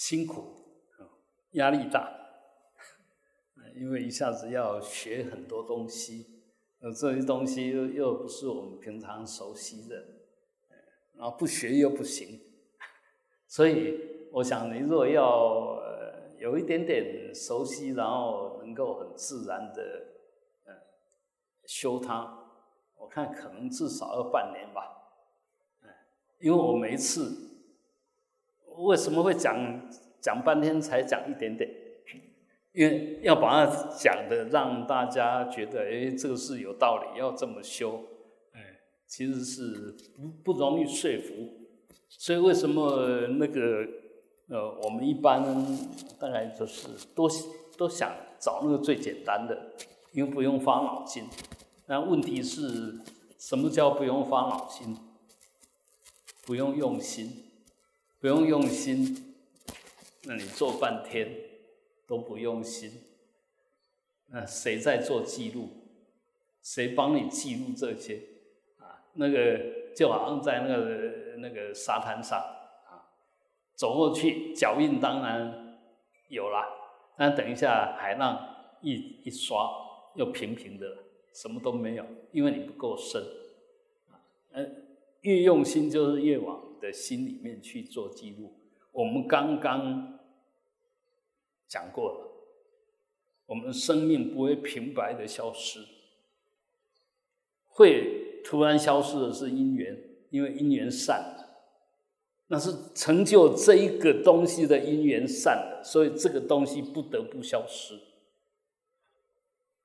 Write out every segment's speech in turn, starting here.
辛苦，压力大，因为一下子要学很多东西，呃，这些东西又又不是我们平常熟悉的，然后不学又不行，所以我想，你如果要有一点点熟悉，然后能够很自然的呃修它，我看可能至少要半年吧，因为我每一次。为什么会讲讲半天才讲一点点？因为要把它讲的让大家觉得，哎，这个是有道理，要这么修，哎，其实是不不容易说服。所以为什么那个呃，我们一般大概就是都都想找那个最简单的，因为不用花脑筋。那问题是什么叫不用花脑筋？不用用心。不用用心，那你做半天都不用心，那谁在做记录？谁帮你记录这些？啊，那个就好像在那个那个沙滩上啊，走过去脚印当然有了，但等一下海浪一一刷又平平的，什么都没有，因为你不够深。啊，嗯，越用心就是越往。的心里面去做记录。我们刚刚讲过了，我们生命不会平白的消失，会突然消失的是因缘，因为因缘散了，那是成就这一个东西的因缘散了，所以这个东西不得不消失。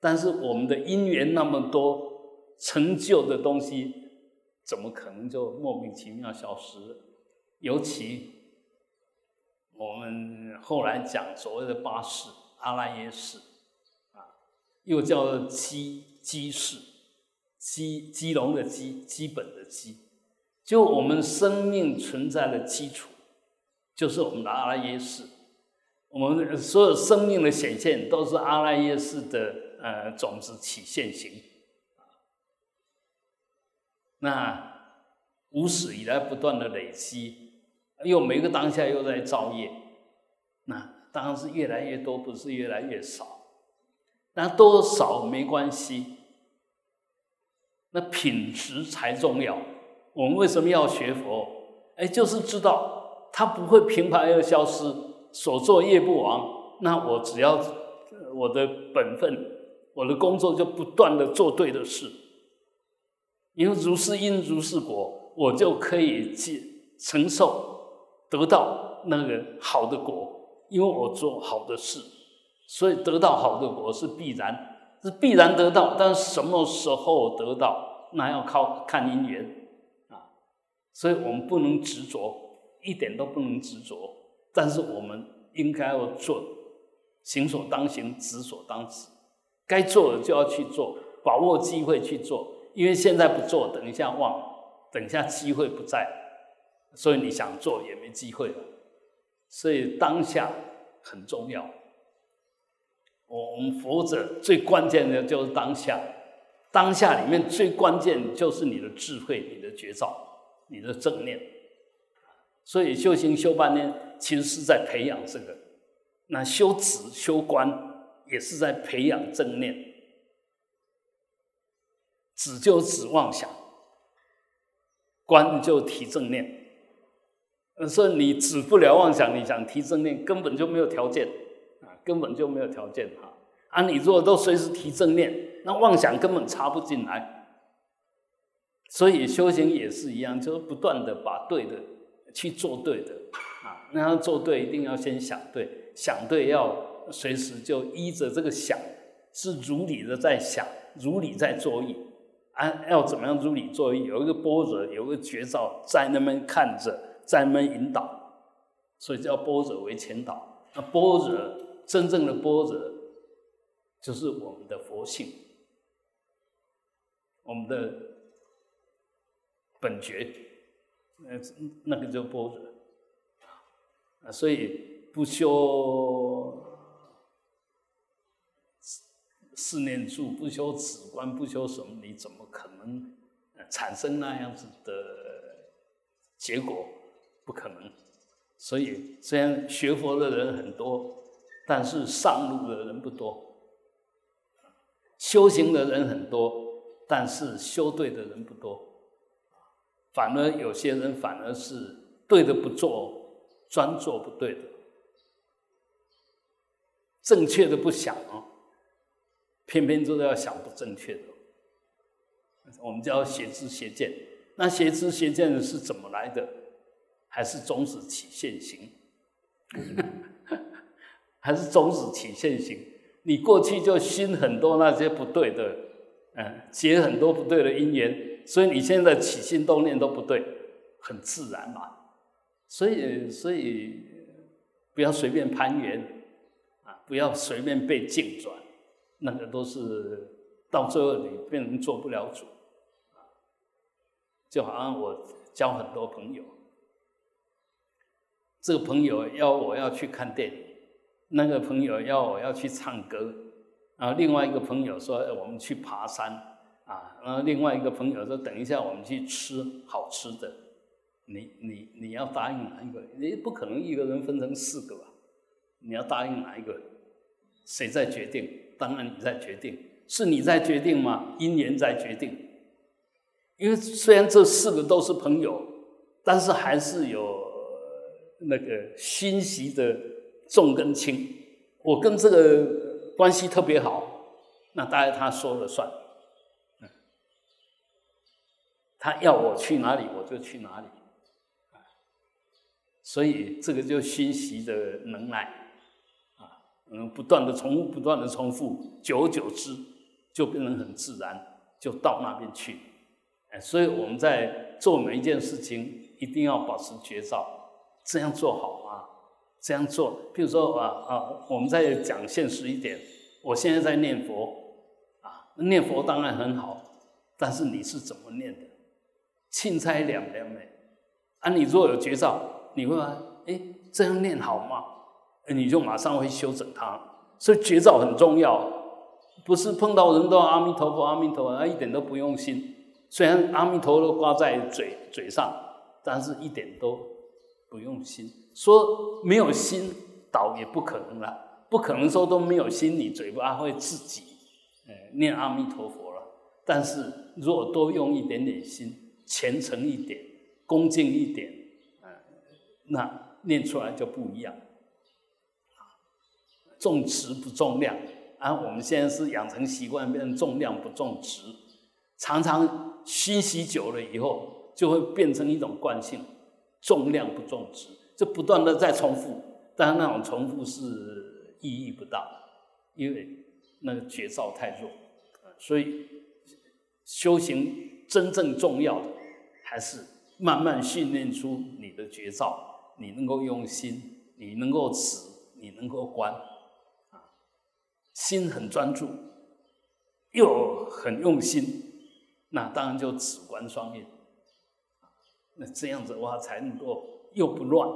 但是我们的因缘那么多，成就的东西。怎么可能就莫名其妙消失？尤其我们后来讲所谓的八世阿赖耶识啊，又叫做基基世，基基隆的基，基本的基，就我们生命存在的基础，就是我们的阿赖耶识。我们所有生命的显现，都是阿赖耶识的呃种子起现行。那无始以来不断的累积，又每个当下又在造业，那当然是越来越多，不是越来越少。那多少没关系，那品质才重要。我们为什么要学佛？哎，就是知道它不会平白而消失，所作业不亡。那我只要我的本分，我的工作就不断的做对的事。因为如是因如是果，我就可以去承受得到那个好的果。因为我做好的事，所以得到好的果是必然，是必然得到。但是什么时候得到，那要靠看因缘啊。所以我们不能执着，一点都不能执着。但是我们应该要做，行所当行，止所当止。该做的就要去做，把握机会去做。因为现在不做，等一下忘，等一下机会不在，所以你想做也没机会了。所以当下很重要。我们佛者最关键的就是当下，当下里面最关键就是你的智慧、你的觉照、你的正念。所以修行修半天，其实是在培养这个。那修止、修观，也是在培养正念。止就止妄想，观就提正念。所以你止不了妄想，你想提正念，根本就没有条件啊，根本就没有条件哈。啊，你如果都随时提正念，那妄想根本插不进来。所以修行也是一样，就是不断的把对的去做对的啊。那要做对，一定要先想对，想对要随时就依着这个想，是如理的在想，如理在作意。啊，要怎么样如理作为？有一个波折，有一个绝招，在那边看着，在那边引导，所以叫波折为前导。那波折，真正的波折，就是我们的佛性，我们的本觉，那那个叫波折。啊，所以不修。四念住不修止观不修什么，你怎么可能产生那样子的结果？不可能所以虽然学佛的人很多，但是上路的人不多；修行的人很多，但是修对的人不多。反而有些人反而是对的不做，专做不对的，正确的不想哦，偏偏就是要想不正确的。我们叫邪知邪见。那邪知邪见是怎么来的？还是种子起现行？还是种子起现行？你过去就心很多那些不对的，嗯，结很多不对的因缘。所以你现在起心动念都不对，很自然嘛。所以，所以不要随便攀缘啊，不要随便被境转，那个都是到最后你变成做不了主。就好像我交很多朋友，这个朋友要我要去看电影，那个朋友要我要去唱歌，然后另外一个朋友说我们去爬山。啊，然后另外一个朋友说：“等一下，我们去吃好吃的。”你你你要答应哪一个？你不可能一个人分成四个吧？你要答应哪一个？谁在决定？当然你在决定，是你在决定吗？因缘在决定。因为虽然这四个都是朋友，但是还是有那个心习的重跟轻。我跟这个关系特别好，那当然他说了算。他要我去哪里，我就去哪里，所以这个就熏习的能耐，嗯，不断的重复，不断的重复，久而久之就变成很自然，就到那边去。哎，所以我们在做每一件事情，一定要保持绝招，这样做好吗？这样做，譬如说啊啊，我们再讲现实一点，我现在在念佛啊，念佛当然很好，但是你是怎么念的？钦差两两美，啊，你若有绝招，你会说，哎，这样念好吗？你就马上会修整它。所以绝招很重要，不是碰到人都阿弥陀佛，阿弥陀佛，啊，一点都不用心。虽然阿弥陀佛挂在嘴嘴上，但是一点都不用心。说没有心倒也不可能了，不可能说都没有心，你嘴巴会自己，呃，念阿弥陀佛了。但是如果多用一点点心。虔诚一点，恭敬一点，嗯，那念出来就不一样。重质不重量，啊，我们现在是养成习惯，变成重量不重质，常常熏习久了以后，就会变成一种惯性，重量不重质，就不断的在重复，但那种重复是意义不大，因为那个觉照太弱，所以修行真正重要的。还是慢慢训练出你的绝招，你能够用心，你能够持，你能够观，心很专注，又很用心，那当然就止观双运，那这样子的话才能够又不乱，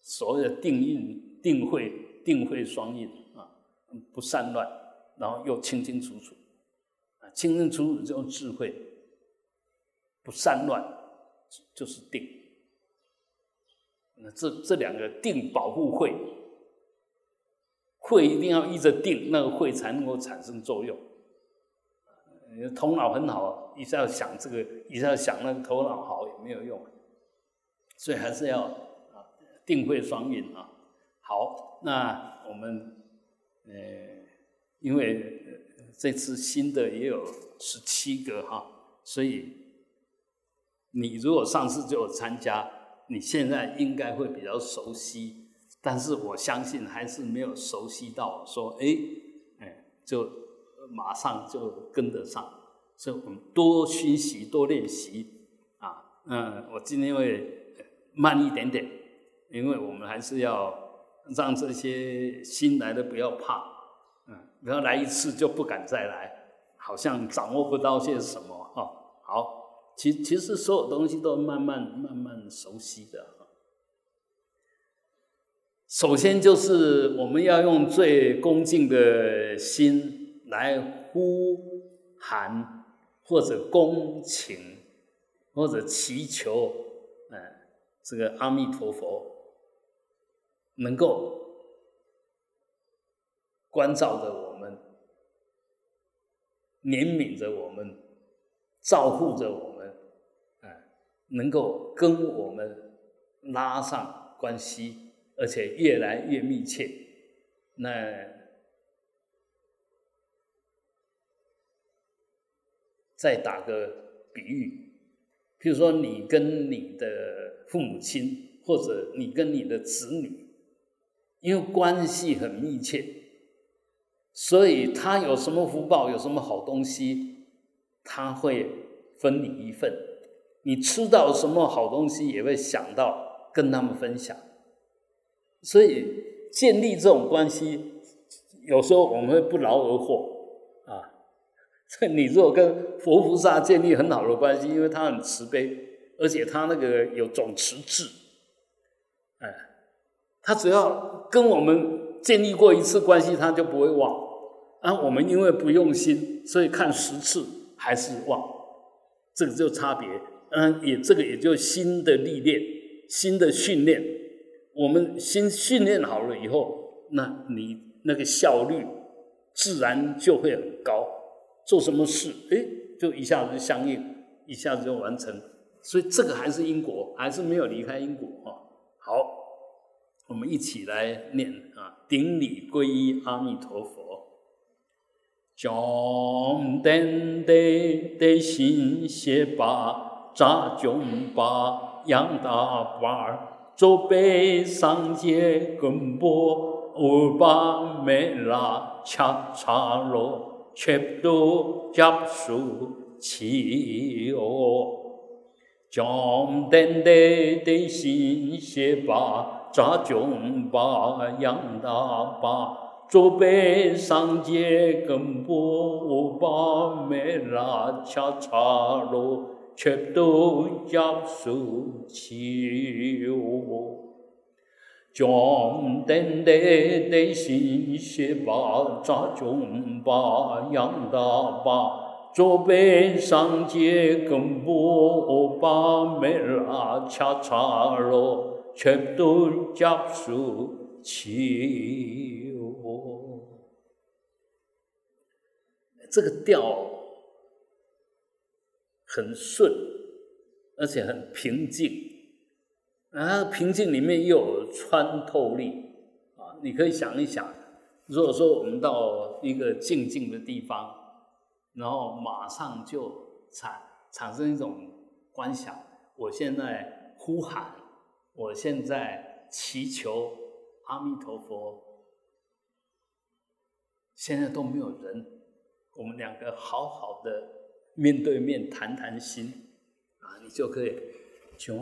所谓的定运、定慧、定慧双运啊，不散乱，然后又清清楚楚，啊，清清楚楚就智慧。不散乱，就是定。那这这两个定保护慧，会一定要依着定，那个会才能够产生作用。你头脑很好，一下想这个，一下想那个，头脑好也没有用。所以还是要啊，定慧双运啊。好，那我们呃，因为这次新的也有十七个哈，所以。你如果上次就有参加，你现在应该会比较熟悉，但是我相信还是没有熟悉到说，哎，哎，就马上就跟得上，所以我们多学习，多练习啊，嗯，我今天会慢一点点，因为我们还是要让这些新来的不要怕，嗯，不要来一次就不敢再来，好像掌握不到些什么哈，好。其其实所有东西都慢慢慢慢熟悉的首先就是我们要用最恭敬的心来呼喊或者恭请或者祈求，嗯，这个阿弥陀佛能够关照着我们，怜悯着我们，照护着我们，啊，能够跟我们拉上关系，而且越来越密切。那再打个比喻，譬如说你跟你的父母亲，或者你跟你的子女，因为关系很密切，所以他有什么福报，有什么好东西，他会分你一份。你吃到什么好东西，也会想到跟他们分享。所以建立这种关系，有时候我们会不劳而获啊。所以你如果跟佛菩萨建立很好的关系，因为他很慈悲，而且他那个有总持智，哎，他只要跟我们建立过一次关系，他就不会忘。啊，我们因为不用心，所以看十次还是忘，这个就差别。嗯，也这个也就新的历练，新的训练。我们先训练好了以后，那你那个效率自然就会很高。做什么事，哎，就一下子就相应，一下子就完成。所以这个还是因果，还是没有离开因果啊。好，我们一起来念啊，顶礼皈依阿弥陀佛，将等得得心歇把扎中把养大把。周北上界根波乌巴梅拉恰查罗切多加苏奇哦，将等待的心些把扎中把养大把，周北上界根波乌巴梅拉恰查罗。却都要受气哦，将等待的心血把扎中把养大把，左边上街跟波把没拉恰恰罗，却都要受气哦，这个调。很顺，而且很平静，啊，平静里面又有穿透力啊！你可以想一想，如果说我们到一个静静的地方，然后马上就产产生一种观想，我现在呼喊，我现在祈求阿弥陀佛，现在都没有人，我们两个好好的。面对面谈谈心，啊，你就可以将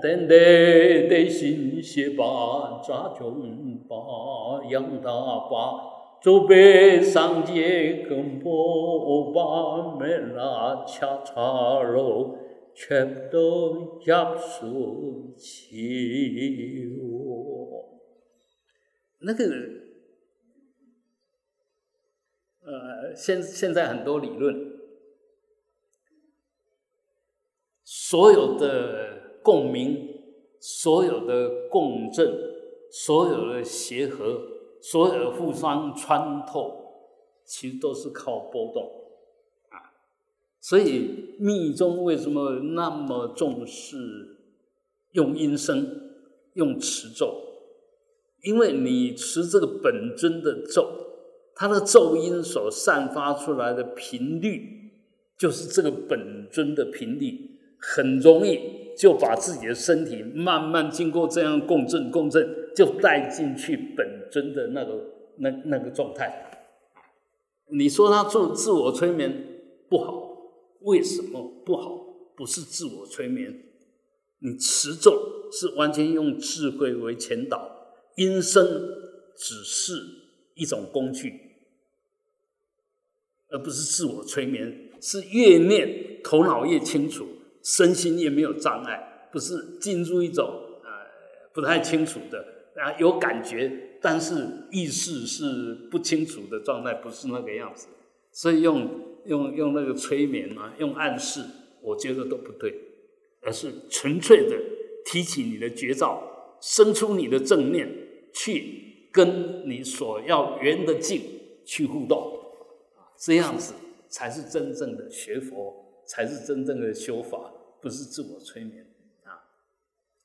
等待的心写把扎中把养大把，走北上街跟波把没拉恰茶肉，全都压缩起我。那个，呃，现现在很多理论。所有的共鸣，所有的共振，所有的协和，所有的互相穿透，其实都是靠波动啊。所以密宗为什么那么重视用音声、用持咒？因为你持这个本尊的咒，它的咒音所散发出来的频率，就是这个本尊的频率。很容易就把自己的身体慢慢经过这样共振共振，就带进去本尊的那个那那个状态。你说他做自我催眠不好，为什么不好？不是自我催眠，你持咒是完全用智慧为前导，音声只是一种工具，而不是自我催眠。是越念头脑越清楚。身心也没有障碍，不是进入一种呃不太清楚的啊有感觉，但是意识是不清楚的状态，不是那个样子。所以用用用那个催眠啊，用暗示，我觉得都不对，而是纯粹的提起你的绝招，生出你的正念，去跟你所要圆的境去互动，这样子才是真正的学佛，才是真正的修法，不是自我催眠啊。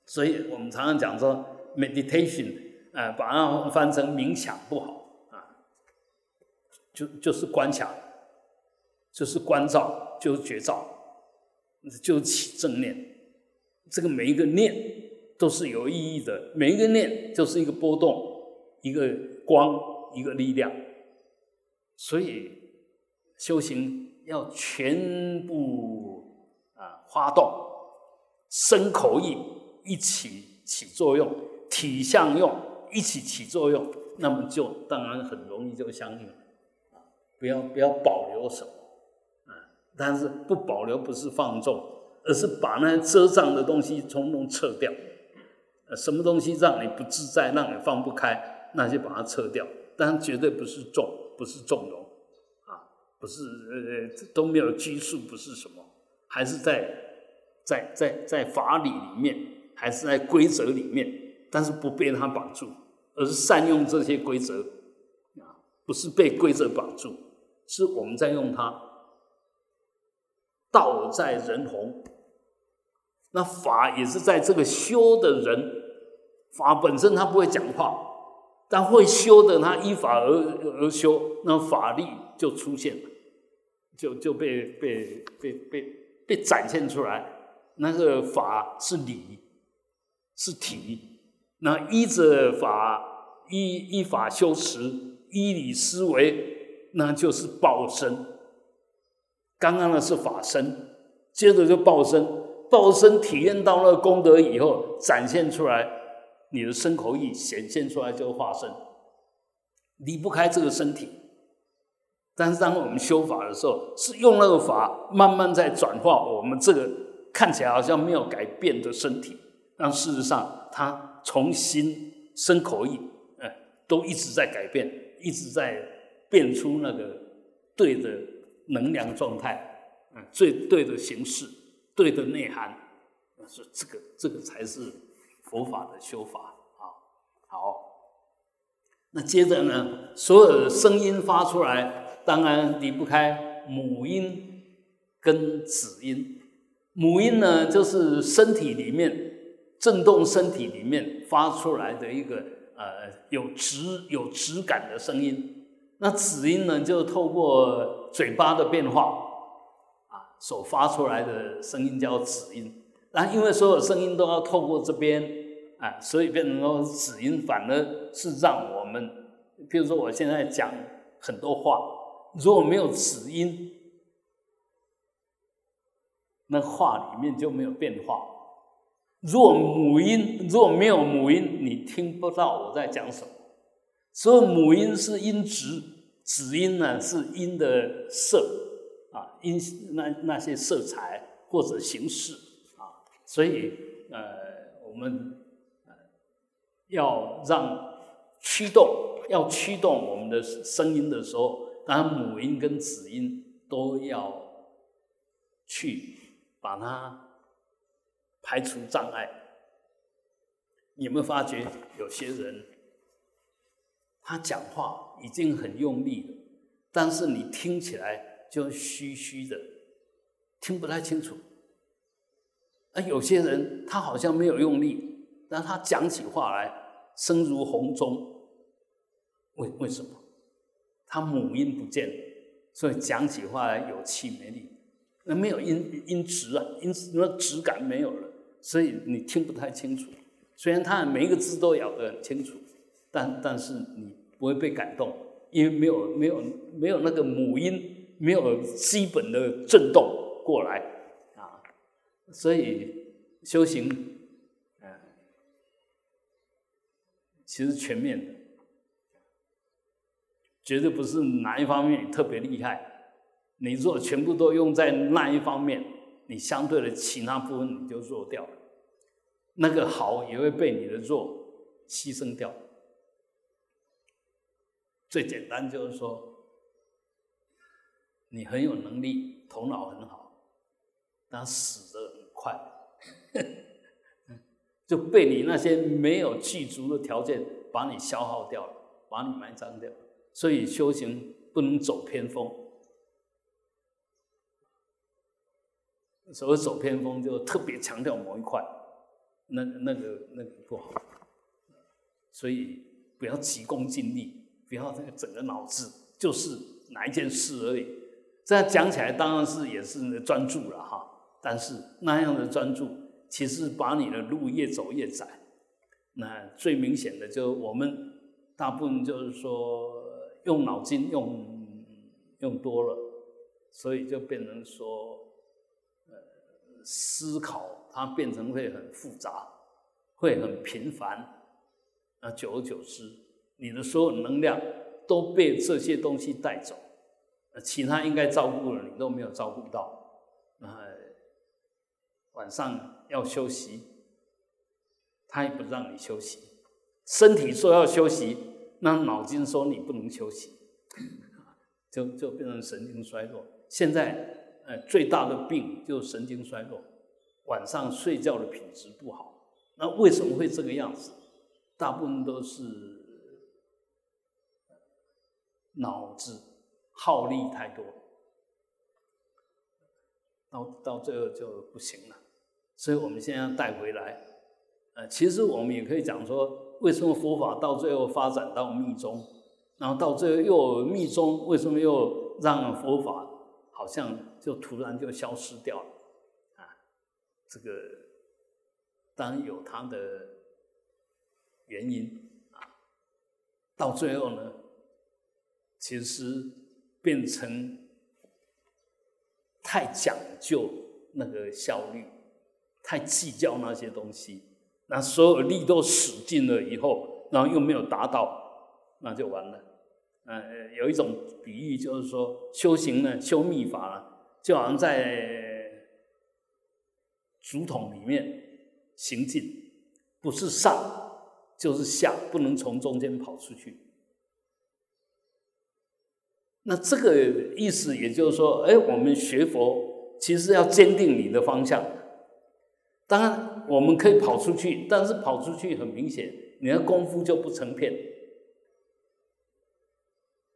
所以我们常常讲说，meditation，啊，把它翻成冥想不好啊，就就是观想，就是关照，就是觉照，就起正念。这个每一个念都是有意义的，每一个念就是一个波动，一个光，一个力量。所以修行要全部啊发动，身口意一起起作用，体相用一起起作用，那么就当然很容易就相应啊。不要不要保留什么啊，但是不保留不是放纵。而是把那些遮障的东西统统撤掉，什么东西让你不自在，让你放不开，那就把它撤掉。但绝对不是纵，不是纵容，不是呃都没有拘束，不是什么，还是在在在在法理里面，还是在规则里面，但是不被它绑住，而是善用这些规则，啊，不是被规则绑住，是我们在用它。道在人弘。那法也是在这个修的人，法本身他不会讲话，但会修的他依法而而修，那法力就出现了，就就被被被被被展现出来。那个法是理，是体，那依着法依依法修持，依理思维，那就是报身。刚刚的是法身，接着就报身。报身体验到了功德以后，展现出来，你的身口意显现出来就是化身，离不开这个身体。但是当我们修法的时候，是用那个法慢慢在转化我们这个看起来好像没有改变的身体，但事实上它从心生口意，哎，都一直在改变，一直在变出那个对的能量状态，嗯，最对的形式。对的内涵，是这个，这个才是佛法的修法啊。好，那接着呢，所有的声音发出来，当然离不开母音跟子音。母音呢，就是身体里面震动，身体里面发出来的一个呃有质有质感的声音。那子音呢，就透过嘴巴的变化啊。所发出来的声音叫子音，那因为所有声音都要透过这边，啊，所以变成说子音反而是让我们，比如说我现在讲很多话，如果没有子音，那话里面就没有变化；若母音，若没有母音，你听不到我在讲什么。所以母音是音值，子音呢是音的色。啊，音那那些色彩或者形式啊，所以呃，我们要让驱动，要驱动我们的声音的时候，当然母音跟子音都要去把它排除障碍。你有没有发觉有些人他讲话已经很用力了，但是你听起来？就虚虚的，听不太清楚。而，有些人他好像没有用力，但他讲起话来声如洪钟。为为什么？他母音不见，所以讲起话来有气没力。那没有音音质啊，音那质感没有了，所以你听不太清楚。虽然他每一个字都咬得很清楚，但但是你不会被感动，因为没有没有没有那个母音。没有基本的震动过来啊，所以修行，嗯，其实全面的，绝对不是哪一方面特别厉害。你如果全部都用在那一方面，你相对的其他部分你就弱掉了，那个好也会被你的弱牺牲掉。最简单就是说。你很有能力，头脑很好，但死的很快。就被你那些没有具足的条件把你消耗掉了，把你埋葬掉。所以修行不能走偏锋。所谓走偏锋，就特别强调某一块，那那个那个不好。所以不要急功近利，不要这个整个脑子就是哪一件事而已。这样讲起来当然是也是专注了哈，但是那样的专注其实把你的路越走越窄。那最明显的就是我们大部分就是说用脑筋用用多了，所以就变成说。呃思考它变成会很复杂，会很频繁，那久而久之，你的所有能量都被这些东西带走，其他应该照顾的你都没有照顾到，那晚上要休息，他也不让你休息，身体说要休息，那脑筋说你不能休息，就就变成神经衰弱。现在。呃，最大的病就是神经衰弱，晚上睡觉的品质不好。那为什么会这个样子？大部分都是脑子耗力太多，到到最后就不行了。所以我们现在要带回来。呃，其实我们也可以讲说，为什么佛法到最后发展到密宗，然后到最后又密宗为什么又让佛法？好像就突然就消失掉了，啊，这个当然有它的原因啊。到最后呢，其实变成太讲究那个效率，太计较那些东西，那所有力都使尽了以后，然后又没有达到，那就完了。呃，有一种比喻，就是说修行呢，修密法，就好像在竹筒里面行进，不是上就是下，不能从中间跑出去。那这个意思，也就是说，哎，我们学佛其实要坚定你的方向。当然，我们可以跑出去，但是跑出去很明显，你的功夫就不成片。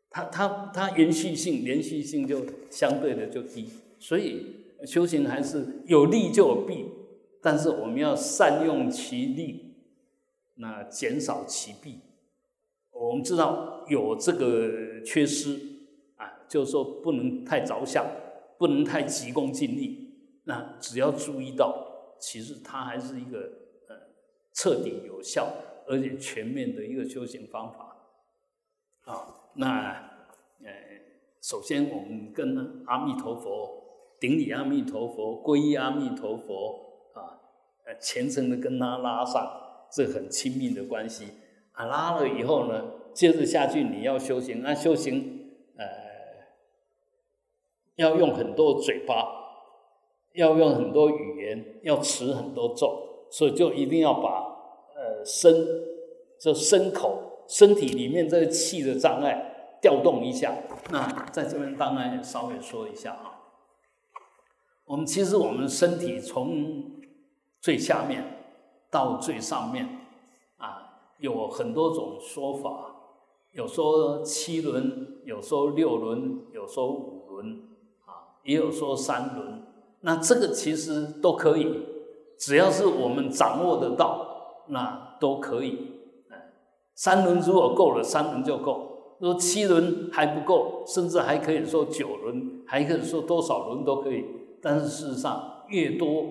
它它它延续性、连续性就相对的就低，所以修行还是有利就有弊，但是我们要善用其利，那减少其弊。我们知道有这个缺失啊，就是说不能太着相，不能太急功近利。那只要注意到，其实它还是一个呃彻底有效而且全面的一个修行方法啊。那，呃，首先我们跟阿弥陀佛顶礼阿弥陀佛，皈依阿弥陀佛啊，呃，虔诚的跟他拉上这很亲密的关系。啊，拉了以后呢，接着下去你要修行，那修行呃，要用很多嘴巴，要用很多语言，要持很多咒，所以就一定要把呃身，就身口。身体里面这个气的障碍调动一下，那在这边当然也稍微说一下啊。我们其实我们身体从最下面到最上面啊，有很多种说法，有说七轮，有说六轮，有说五轮啊，也有说三轮。那这个其实都可以，只要是我们掌握得到，那都可以。三轮如果够了，三轮就够；如果七轮还不够，甚至还可以说九轮，还可以说多少轮都可以。但是事实上，越多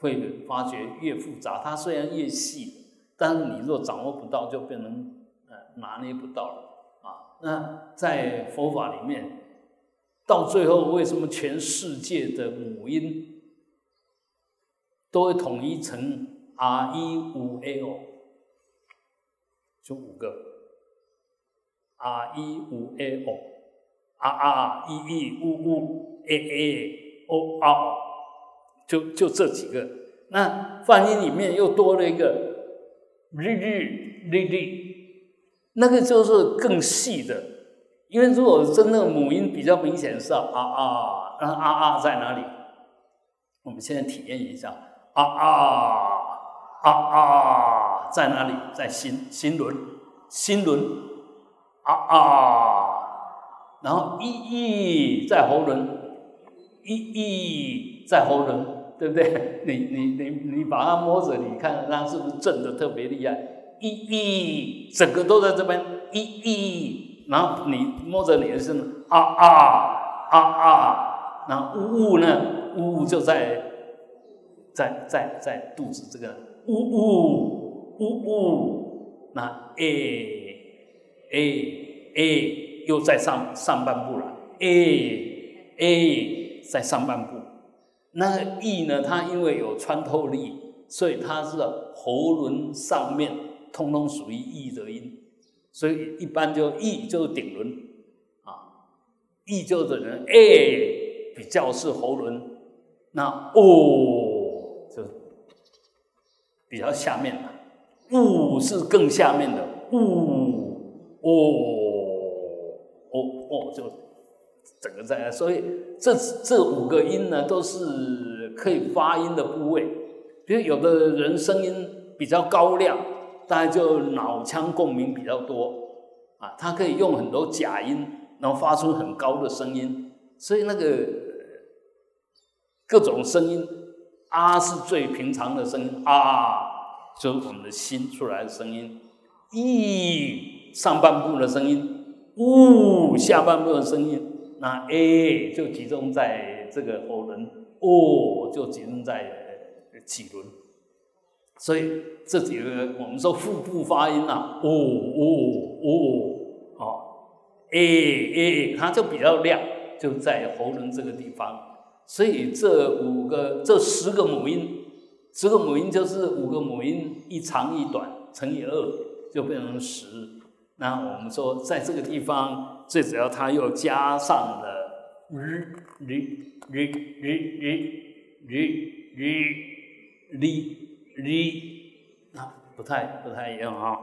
会发觉越复杂。它虽然越细，但是你若掌握不到，就变成呃拿捏不到了啊。那在佛法里面，到最后为什么全世界的母音都会统一成 R、E、五、A、O？就五个，r e 五 a o，r r e e 呜呜 a a o r，就就这几个。那泛音里面又多了一个 r r r r，那个就是更细的。因为如果真正母音比较明显是啊啊，那啊啊在哪里？我们现在体验一下啊啊啊啊，在哪里？在心心轮，心轮啊啊，然后一一在喉轮，一一在喉轮，对不对？你你你你把它摸着，你看它是不是震的特别厉害？一一整个都在这边，一一，然后你摸着你的身，啊啊啊啊，然后呜呜呢，呜呜就在在在在肚子这个。呜呜呜呜，那诶诶诶又在上上半部了诶诶在上半部，那个 e 呢？它因为有穿透力，所以它是喉轮上面通通属于 e 的音，所以一般就 e 就是顶轮啊，e 就是人 a 比较是喉轮，那 o 就。比较下面的，呜是更下面的，呜哦哦哦，就整个在，所以这这五个音呢，都是可以发音的部位。比如有的人声音比较高亮，大家就脑腔共鸣比较多啊，他可以用很多假音，然后发出很高的声音。所以那个各种声音。啊是最平常的声音，啊，就是我们的心出来的声音。一上半部的声音，呜下半部的声音。那 A 就集中在这个喉轮，哦就集中在脊轮。所以这几个我们说腹部发音呐，哦哦哦，哦诶诶它就比较亮，就在喉咙这个地方。所以这五个、这十个母音，十个母音就是五个母音，一长一短乘以二，就变成十。那我们说，在这个地方，最主要它又加上了日、日、日、日、日、日、日、日，啊，不太不太一样啊。啊，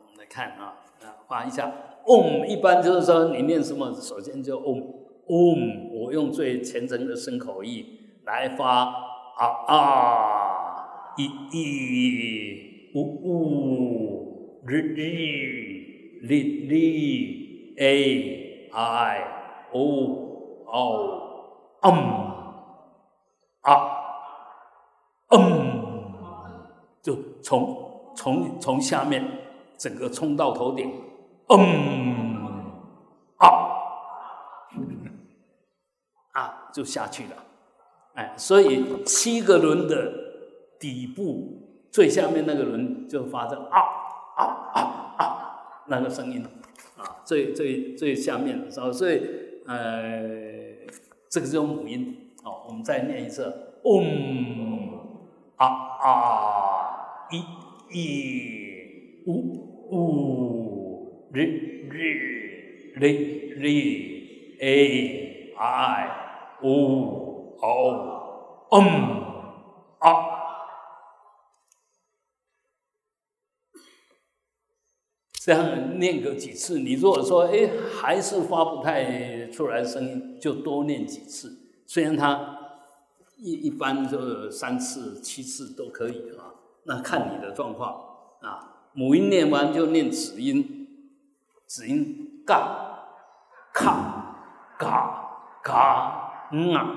我们来看啊，啊，画一下。Om 一般就是说，你念什么，首先就 Om。嗡，我用最虔诚的声口译来发啊啊，一一呜呜，日日哩哩，a i o o，嗯嗯，就从从从下面整个冲到头顶，嗯啊。啊就下去了，哎，所以七个轮的底部最下面那个轮就发着啊啊啊啊那个声音啊，最最最下面，所以呃，这个是用母音哦。我们再念一次，嗡啊啊一一呜呜日日哩哩 a i。哦哦嗯啊，这样念个几次。你如果说哎还是发不太出来声音，就多念几次。虽然它一一般就是三次、七次都可以啊，那看你的状况啊。母音念完就念子音，子音嘎卡嘎嘎。嗯啊，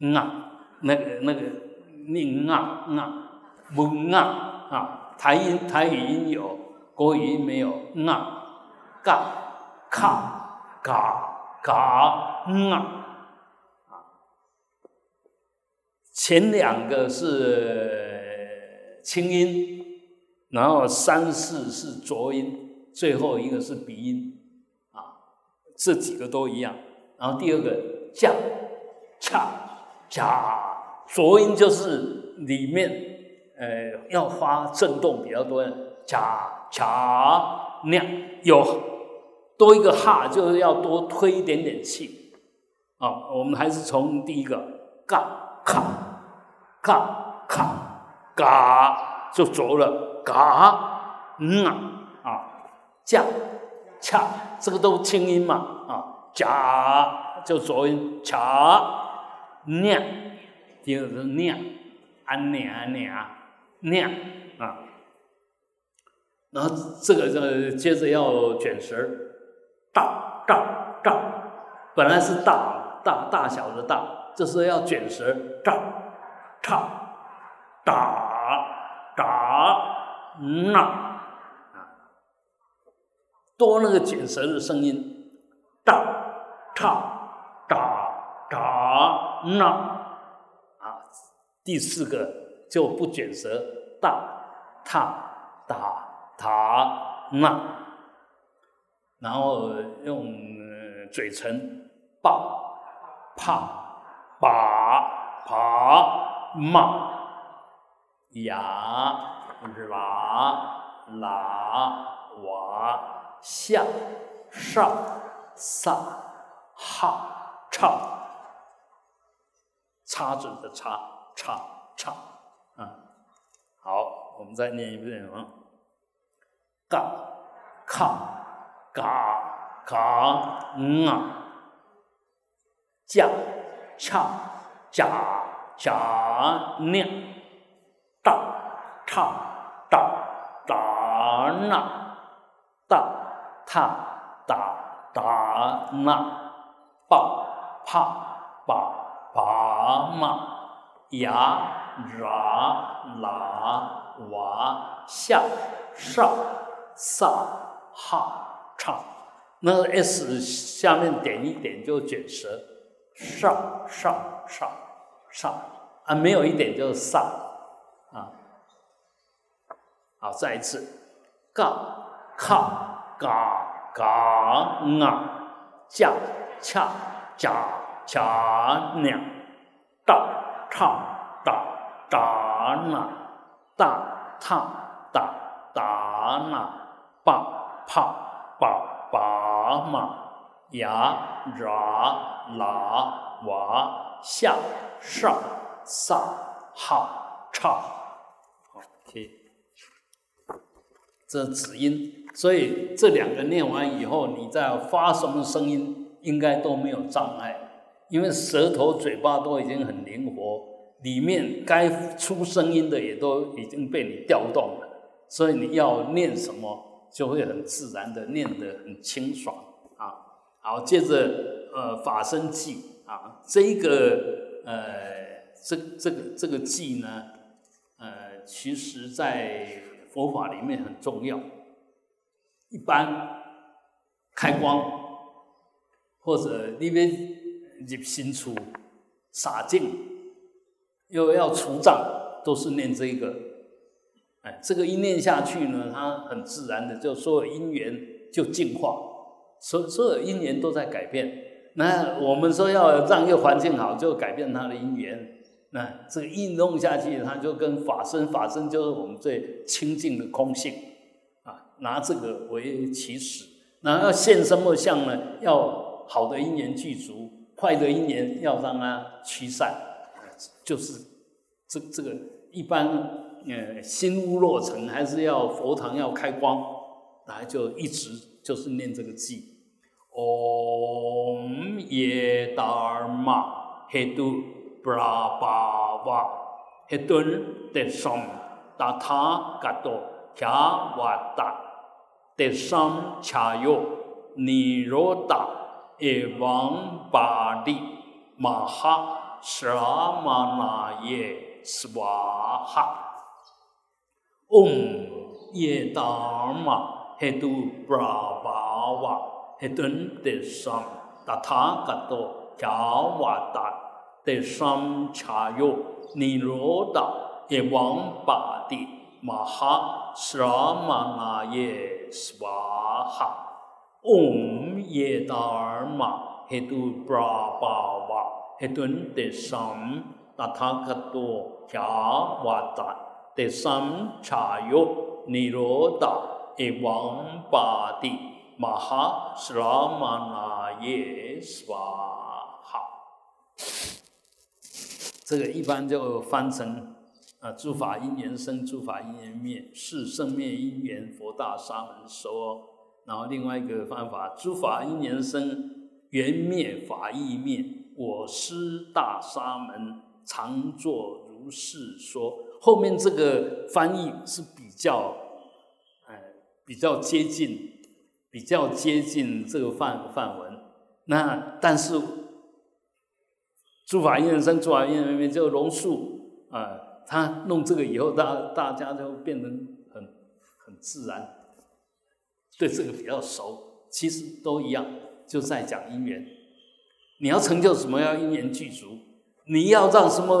嗯啊，那个那个念啊啊，不啊啊，台音台语音有，国语音没有。啊，嘎卡嘎嘎嗯啊，前两个是清音，然后三四是浊音，最后一个是鼻音啊，这几个都一样。然后第二个降、恰、恰，浊音就是里面呃要发震动比较多，的、恰、恰那有多一个哈，就是要多推一点点气。啊，我们还是从第一个嘎卡嘎卡嘎就浊了，嘎嗯啊啊降、恰，这个都清音嘛啊。夹就浊音，恰念，第二个是念，安念安念啊，念啊。然后这个这接着要卷舌，大大大，本来是大大大小的大，这是要卷舌，大唱打打那啊，多那个卷舌的声音，大唱打打那啊，第四个就不卷舌，大踏打。塔那，然后用嘴唇抱、怕、把、爬、骂、呀、啦、啦、哇、下、上、撒、哈、唱，叉子的叉、叉、叉，啊，好，我们再念一遍啊。嘎卡嘎嘎啊，加恰加加念，哒唱哒哒那，大他哒哒那，爸怕爸爸嘛，呀啦啦哇下上。萨哈唱，那 s 下面点一点就卷舌，上上上上啊，没有一点就是萨啊。好，再一次，嘎卡嘎嘎啊，恰恰恰恰两，大唱打打那大唱打打那。爸怕爸爸嘛呀啦啦哇下上上好唱，OK，这子音，所以这两个念完以后，你在发什么声音应该都没有障碍，因为舌头、嘴巴都已经很灵活，里面该出声音的也都已经被你调动了，所以你要念什么？就会很自然的念得很清爽。啊，好，接着呃法身记。啊，这一个呃这这个这个记呢，呃，其实在佛法里面很重要。一般开光或者那边入新出洒净，又要除障，都是念这个。哎这个一念下去呢，它很自然的，就所有因缘就净化，所所有因缘都在改变。那我们说要让一个环境好，就改变它的因缘。那这个运动下去，它就跟法身，法身就是我们最清净的空性啊，拿这个为起始。那要现什么相呢？要好的因缘具足，坏的因缘要让它驱散，就是这这个一般。呃，心屋落成，还是要佛堂要开光，来就一直就是念这个偈。唵耶达尔玛嘿都布拉巴瓦嘿顿德桑达他嘎多卡瓦达德桑恰哟尼罗达耶王巴利玛哈舍玛那耶斯瓦哈。Om Yedama Hedu Brahava Hedun Desam Tathagato Kyavata Desam Chayo Niroda Evam Badi Maha Sramanaye Swaha Om Yedama Hedu Brahava Hedun Desam Tathagato Kyavata 得三茶哟，尼罗达耶王巴蒂玛哈斯拉玛那耶斯瓦哈。这个一般就翻成啊，诸法因缘生，诸法因缘灭，是生灭因缘佛大沙门说。然后另外一个方法，诸法因缘生，缘灭法亦灭，我师大沙门常作如。是说。后面这个翻译是比较，哎，比较接近，比较接近这个范范文。那但是，诸法因缘生，诸法因缘灭，就龙树啊，他弄这个以后，大大家就变得很很自然，对这个比较熟。其实都一样，就在讲因缘。你要成就什么？要因缘具足。你要让什么？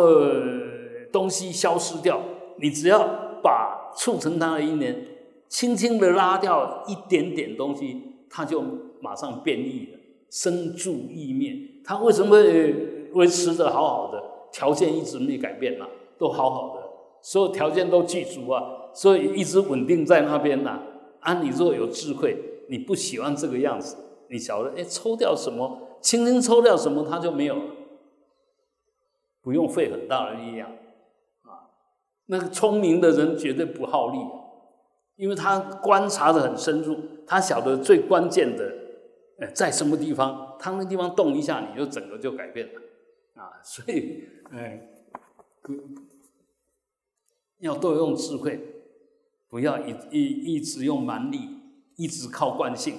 东西消失掉，你只要把促成它的因缘轻轻的拉掉一点点东西，它就马上变异了，生住异灭。它为什么会维持的好好的？条件一直没改变呐，都好好的，所有条件都具足啊，所以一直稳定在那边呐。啊，你若有智慧，你不喜欢这个样子，你晓得，哎，抽掉什么，轻轻抽掉什么，它就没有了，不用费很大的力量啊。那个聪明的人绝对不耗力，因为他观察的很深入，他晓得最关键的，呃，在什么地方，他那地方动一下，你就整个就改变了，啊，所以，哎，要多用智慧，不要一一一直用蛮力，一直靠惯性，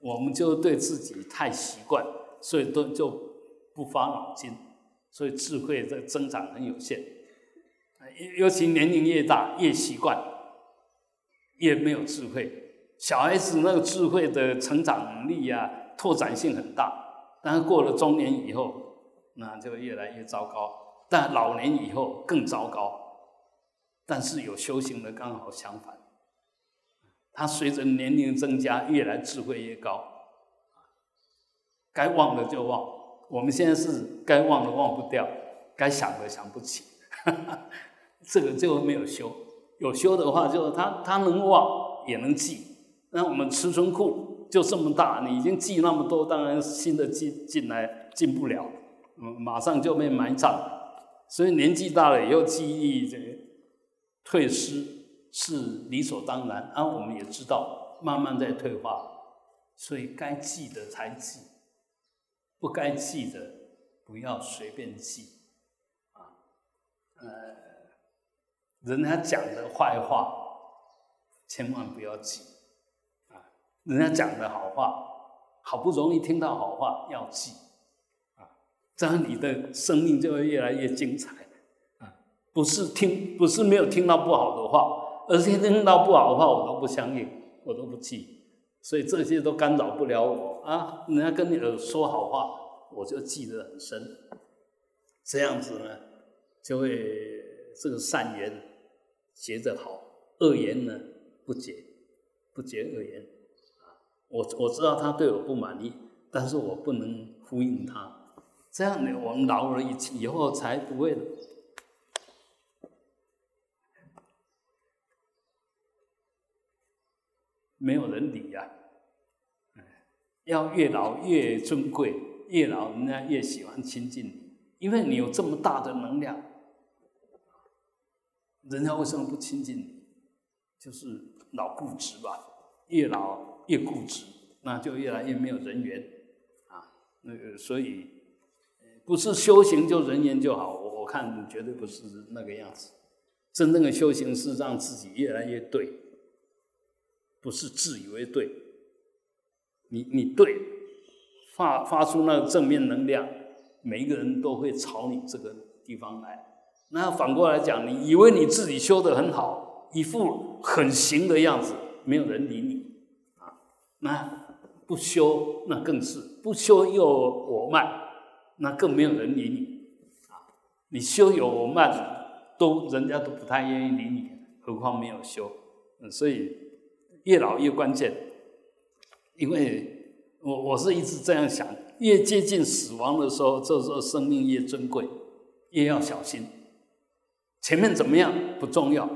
我们就对自己太习惯，所以都就不发脑筋，所以智慧的增长很有限。尤其年龄越大，越习惯，越没有智慧。小孩子那个智慧的成长能力啊，拓展性很大，但是过了中年以后，那就越来越糟糕。但老年以后更糟糕。但是有修行的刚好相反，他随着年龄增加，越来智慧越高。该忘的就忘，我们现在是该忘的忘不掉，该想的想不起。这个就没有修，有修的话，就是他他能忘也能记。那我们储存库就这么大，你已经记那么多，当然新的进进来进不了，嗯，马上就被埋葬。所以年纪大了以后，记忆这个退失是理所当然。啊，我们也知道，慢慢在退化。所以该记的才记，不该记的不要随便记，啊，呃。人家讲的坏话，千万不要记啊！人家讲的好话，好不容易听到好话，要记啊！这样你的生命就会越来越精彩啊！不是听，不是没有听到不好的话，而是听到不好的话，我都不相信，我都不记，所以这些都干扰不了我啊！人家跟你说好话，我就记得很深，这样子呢，就会这个善言。学着好，恶言呢不结，不结恶言，啊，我我知道他对我不满意，但是我不能呼应他，这样呢，我们老了以以后才不会没有人理呀，要越老越尊贵，越老人家越喜欢亲近你，因为你有这么大的能量。人家为什么不亲近你？就是老固执吧，越老越固执，那就越来越没有人缘啊。那个，所以不是修行就人缘就好，我我看绝对不是那个样子。真正的修行是让自己越来越对，不是自以为对。你你对，发发出那个正面能量，每一个人都会朝你这个地方来。那反过来讲，你以为你自己修的很好，一副很行的样子，没有人理你啊。那不修，那更是不修又我慢，那更没有人理你啊。你修有我慢，都人家都不太愿意理你，何况没有修。所以越老越关键，因为我我是一直这样想，越接近死亡的时候，这时候生命越珍贵，越要小心。前面怎么样不重要，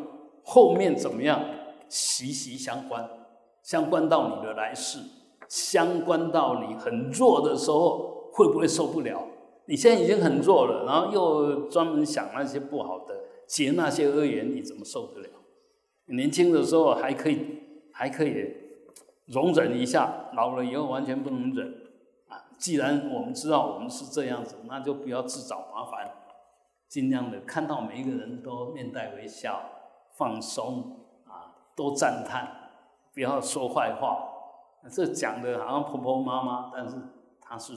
后面怎么样息息相关，相关到你的来世，相关到你很弱的时候会不会受不了？你现在已经很弱了，然后又专门想那些不好的，结那些恶缘，你怎么受得了？年轻的时候还可以，还可以容忍一下，老了以后完全不能忍啊！既然我们知道我们是这样子，那就不要自找麻烦。尽量的看到每一个人都面带微笑，放松啊，多赞叹，不要说坏话。这讲的好像婆婆妈妈，但是它是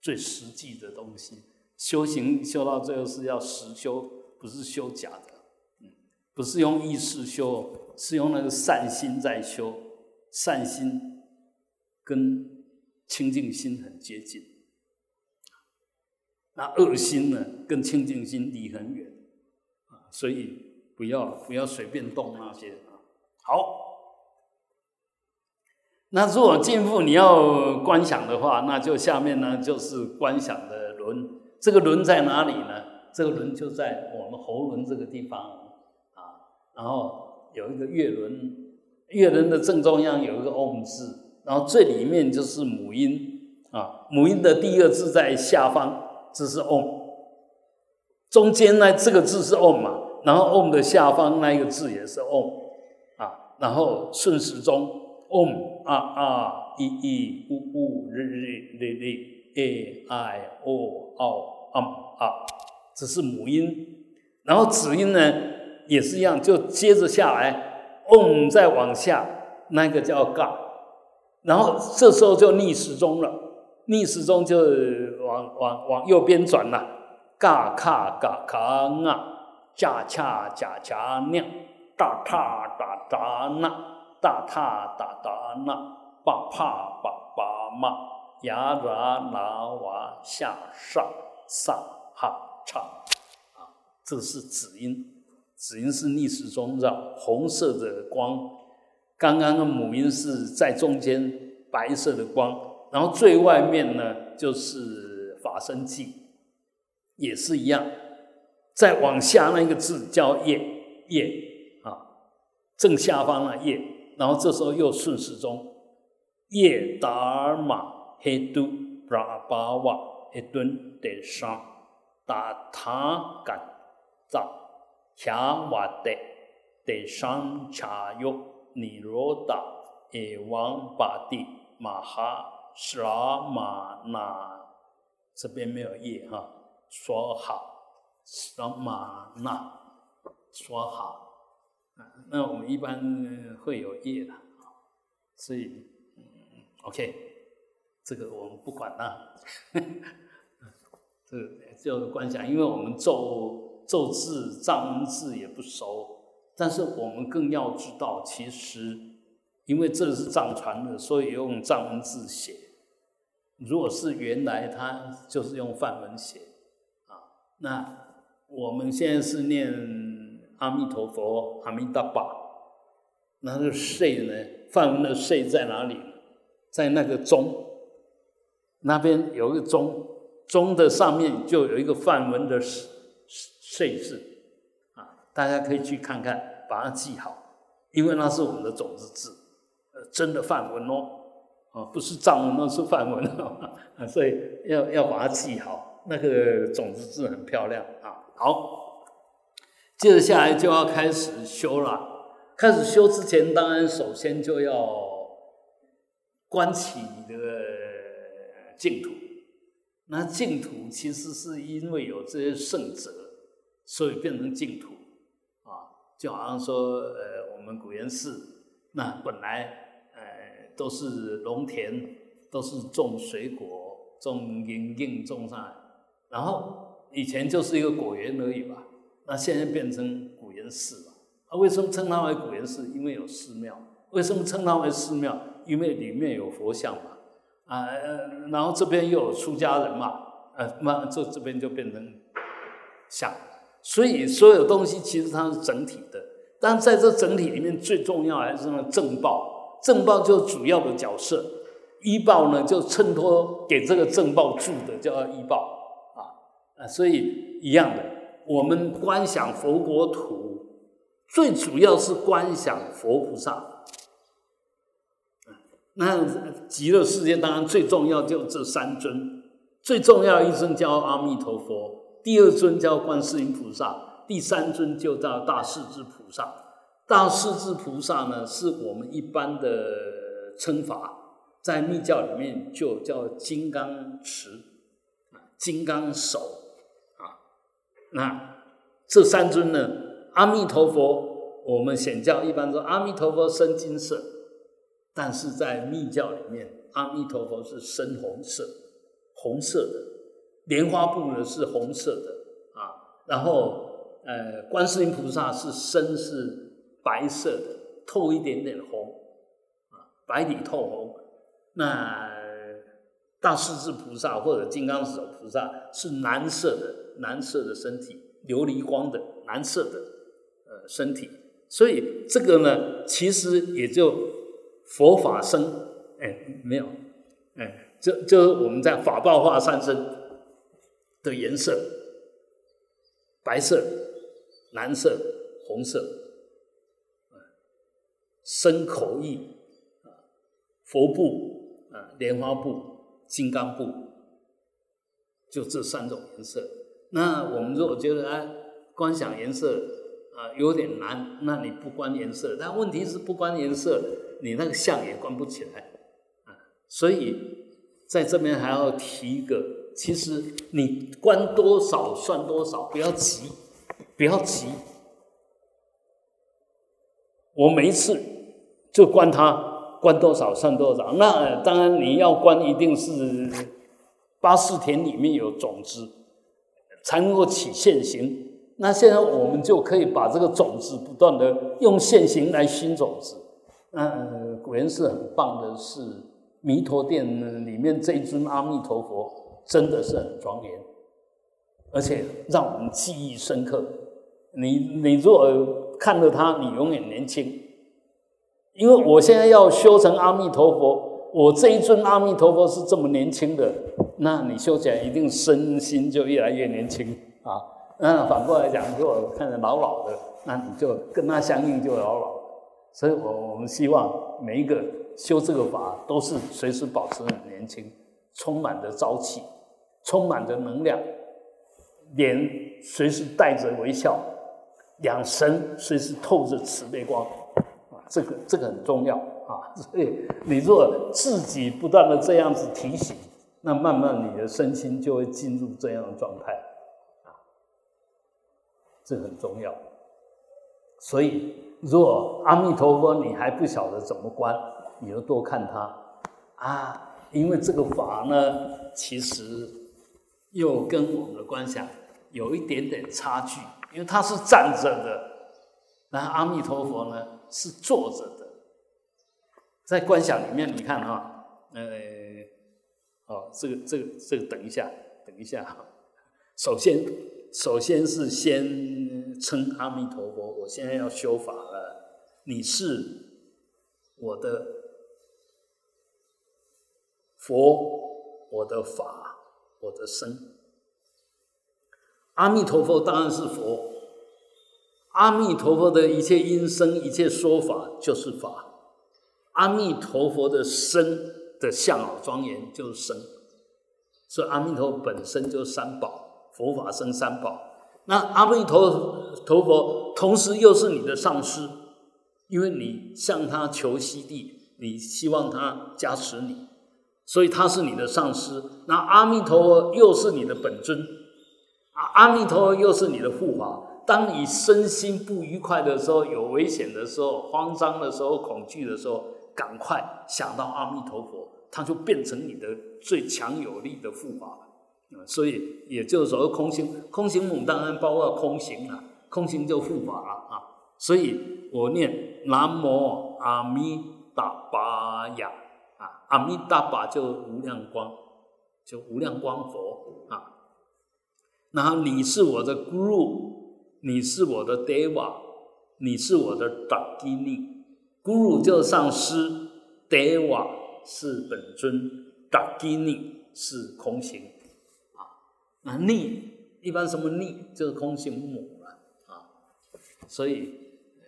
最实际的东西。修行修到最后是要实修，不是修假的，不是用意识修，是用那个善心在修。善心跟清净心很接近，那恶心呢，跟清净心离很远啊，所以不要不要随便动那些啊。好，那如果进步你要观想的话，那就下面呢就是观想的轮。这个轮在哪里呢？这个轮就在我们喉轮这个地方啊，然后有一个月轮。月轮的正中央有一个 Om 字，然后最里面就是母音啊，母音的第一个字在下方，这是 Om。中间呢这个字是 Om 嘛，然后 Om 的下方那一个字也是 Om 啊，然后顺时钟 Om 啊啊一一呜呜日日日日 a i o o m 啊，这是母音，然后子音呢也是一样，就接着下来。嗡，再往下，那个叫嘎，然后这时候就逆时钟了，逆时钟就往往往右边转了，嘎卡嘎卡啊，恰恰恰恰亮，大踏大达那，大踏大达那，巴帕巴巴嘛，呀啦啦哇下上。上哈唱，啊，这是子音。子音是逆时钟绕，红色的光。刚刚的母音是在中间，白色的光。然后最外面呢，就是法身记，也是一样。再往下那个字叫叶叶啊，正下方的叶。然后这时候又顺时钟，叶达尔玛黑都布拉巴瓦一顿得上达他干藏。恰瓦德德桑恰哟尼罗达耶王巴蒂马哈沙玛那，这边没有叶哈，说好说玛那说好，那我们一般会有叶的，所以嗯，OK，这个我们不管了，这个就观想，因为我们咒。咒字、藏文字也不熟，但是我们更要知道，其实因为这是藏传的，所以用藏文字写。如果是原来他就是用梵文写啊，那我们现在是念阿弥陀佛、阿弥达巴，那个“岁”呢？梵文的“岁”在哪里？在那个钟那边有一个钟，钟的上面就有一个梵文的“岁字啊，大家可以去看看，把它记好，因为那是我们的种子字，呃，真的梵文哦，啊，不是藏文，那是梵文，啊，所以要要把它记好，那个种子字很漂亮啊。好，接着下来就要开始修了。开始修之前，当然首先就要观起你的净土。那净土其实是因为有这些圣者。所以变成净土，啊，就好像说，呃，我们古岩寺那本来，都是农田，都是种水果、种银杏、种啥，然后以前就是一个果园而已吧。那现在变成古园寺了。啊，为什么称它为古园寺？因为有寺庙。为什么称它为寺庙？因为里面有佛像嘛。啊，然后这边又有出家人嘛。呃，那这这边就变成像。所以所有东西其实它是整体的，但在这整体里面最重要还是那正报，正报就主要的角色，医报呢就衬托给这个正报住的叫医报啊啊，所以一样的，我们观想佛国土，最主要是观想佛菩萨，那极乐世界当然最重要就这三尊，最重要一尊叫阿弥陀佛。第二尊叫观世音菩萨，第三尊就叫大势至菩萨。大势至菩萨呢，是我们一般的称法，在密教里面就叫金刚持，金刚手啊。那这三尊呢？阿弥陀佛，我们显教一般说阿弥陀佛生金色，但是在密教里面，阿弥陀佛是深红色，红色的，莲花布呢是红色的啊。然后呃，观世音菩萨是身是白色的，透一点点红啊，白里透红。那大势至菩萨或者金刚手菩萨是蓝色的，蓝色的身体，琉璃光的蓝色的呃身体，所以这个呢，其实也就佛法生，哎，没有，哎，就就是我们在法报化三身的颜色，白色、蓝色、红色，身口意啊，佛部啊，莲花部。金刚部，就这三种颜色。那我们如果觉得哎，观想颜色啊有点难，那你不观颜色。但问题是不观颜色，你那个相也观不起来啊。所以在这边还要提一个，其实你观多少算多少，不要急，不要急。我每一次就观它。关多少算多少，那当然你要关，一定是八四田里面有种子，才能够起现行。那现在我们就可以把这个种子不断的用现行来熏种子。那果然是很棒的，是弥陀殿里面这一尊阿弥陀佛真的是很庄严，而且让我们记忆深刻。你你若看着他，你永远年轻。因为我现在要修成阿弥陀佛，我这一尊阿弥陀佛是这么年轻的，那你修起来一定身心就越来越年轻啊。那反过来讲，如果看着老老的，那你就跟他相应就老老。所以我我们希望每一个修这个法都是随时保持很年轻，充满着朝气，充满着能量，脸随时带着微笑，两神随时透着慈悲光。这个这个很重要啊，所以你若自己不断的这样子提醒，那慢慢你的身心就会进入这样的状态啊，这很重要。所以，若阿弥陀佛你还不晓得怎么观，你就多看他啊，因为这个法呢，其实又跟我们的观想有一点点差距，因为它是站着的，那阿弥陀佛呢？是坐着的，在观想里面，你看哈，呃，哦，这个这个这个，等一下，等一下哈。首先，首先是先称阿弥陀佛，我现在要修法了。你是我的佛，我的法，我的身。阿弥陀佛当然是佛。阿弥陀佛的一切音声、一切说法就是法。阿弥陀佛的身的相好庄严就是身，所以阿弥陀佛本身就是三宝，佛法生三宝。那阿弥陀陀佛同时又是你的上师，因为你向他求悉地，你希望他加持你，所以他是你的上师。那阿弥陀佛又是你的本尊，阿阿弥陀佛又是你的护法。当你身心不愉快的时候，有危险的时候，慌张的时候，恐惧的时候，赶快想到阿弥陀佛，它就变成你的最强有力的护法。所以也就是说，空行空行母当然包括空行了，空行就护法啊。所以我念南无阿弥达巴呀啊，阿弥达巴就无量光，就无量光佛啊。然后你是我的 Guru。你是我的 Deva，你是我的 Dagini，Guru 就上师，Deva 是本尊达基尼是空行啊。那逆一般什么逆就是空行母了啊。所以呃，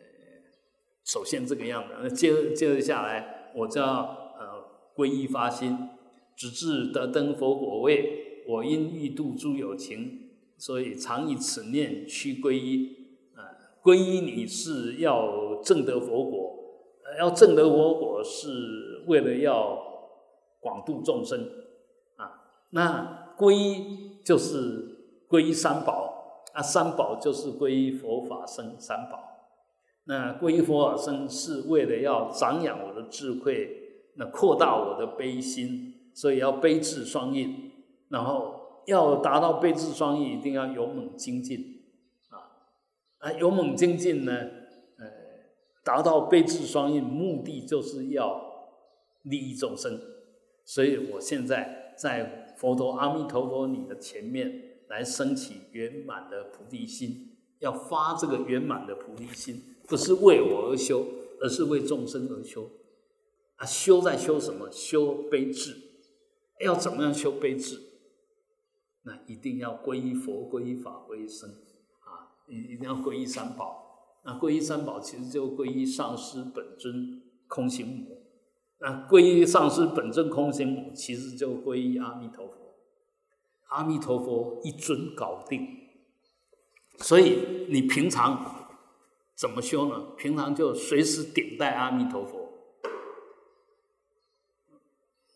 首先这个样子，那接接着下来，我就要呃皈依发心，直至得登佛果位，我因欲度诸有情。所以常以此念去皈依，啊，皈依你是要证得佛果，要证得佛果是为了要广度众生，啊，那皈依就是皈依三宝，啊，三宝就是皈依佛法僧三宝。那皈依佛法僧是为了要长养我的智慧，那扩大我的悲心，所以要悲智双运。然后要达到悲智双运，一定要勇猛精进啊！啊，勇猛精进呢，呃，达到悲智双运，目的就是要利益众生。所以我现在在佛陀阿弥陀佛你的前面来升起圆满的菩提心，要发这个圆满的菩提心，不是为我而修，而是为众生而修。啊，修在修什么？修悲智。要怎么样修悲智？那一定要皈依佛、皈依法、皈依僧啊！一一定要皈依三宝。那皈依三宝，其实就皈依上师本尊空行母。那皈依上师本尊空行母，其实就皈依阿弥陀佛。阿弥陀佛一尊搞定。所以你平常怎么修呢？平常就随时顶戴阿弥陀佛，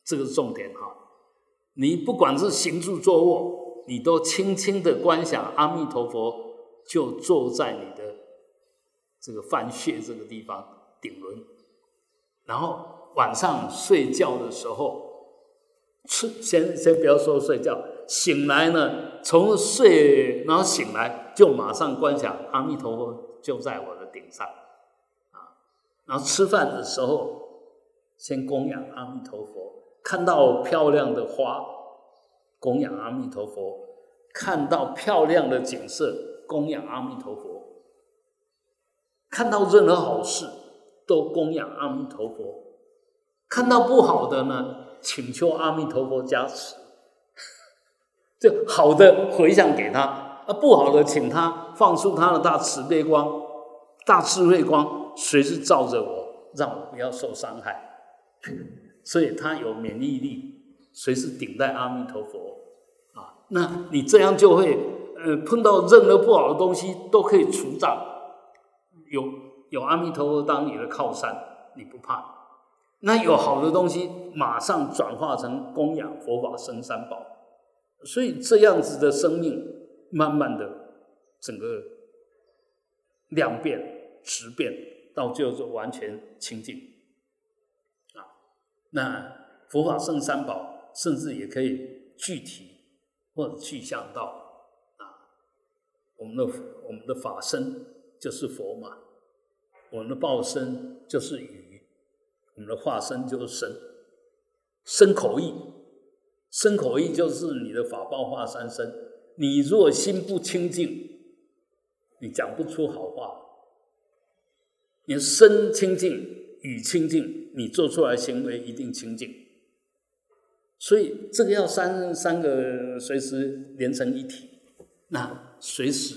这个是重点哈。你不管是行住坐卧。你都轻轻的观想阿弥陀佛，就坐在你的这个饭穴这个地方顶轮，然后晚上睡觉的时候，吃先先不要说睡觉，醒来呢，从睡然后醒来就马上观想阿弥陀佛就在我的顶上，啊，然后吃饭的时候先供养阿弥陀佛，看到漂亮的花。供养阿弥陀佛，看到漂亮的景色，供养阿弥陀佛；看到任何好事，都供养阿弥陀佛；看到不好的呢，请求阿弥陀佛加持。就好的回向给他，啊，不好的请他放出他的大慈悲光、大智慧光，随时照着我，让我不要受伤害。所以他有免疫力。随时顶戴阿弥陀佛，啊，那你这样就会，呃，碰到任何不好的东西都可以除障，有有阿弥陀佛当你的靠山，你不怕。那有好的东西，马上转化成供养佛法生三宝，所以这样子的生命，慢慢的整个量变质变，到最后就完全清净，啊，那佛法生三宝。甚至也可以具体或者具象到啊，我们的我们的法身就是佛嘛，我们的报身就是语，我们的化身就是身，身口意，身口意就是你的法报化三身。你若心不清净，你讲不出好话；你身清净，语清净，你做出来行为一定清净。所以这个要三三个随时连成一体，那随时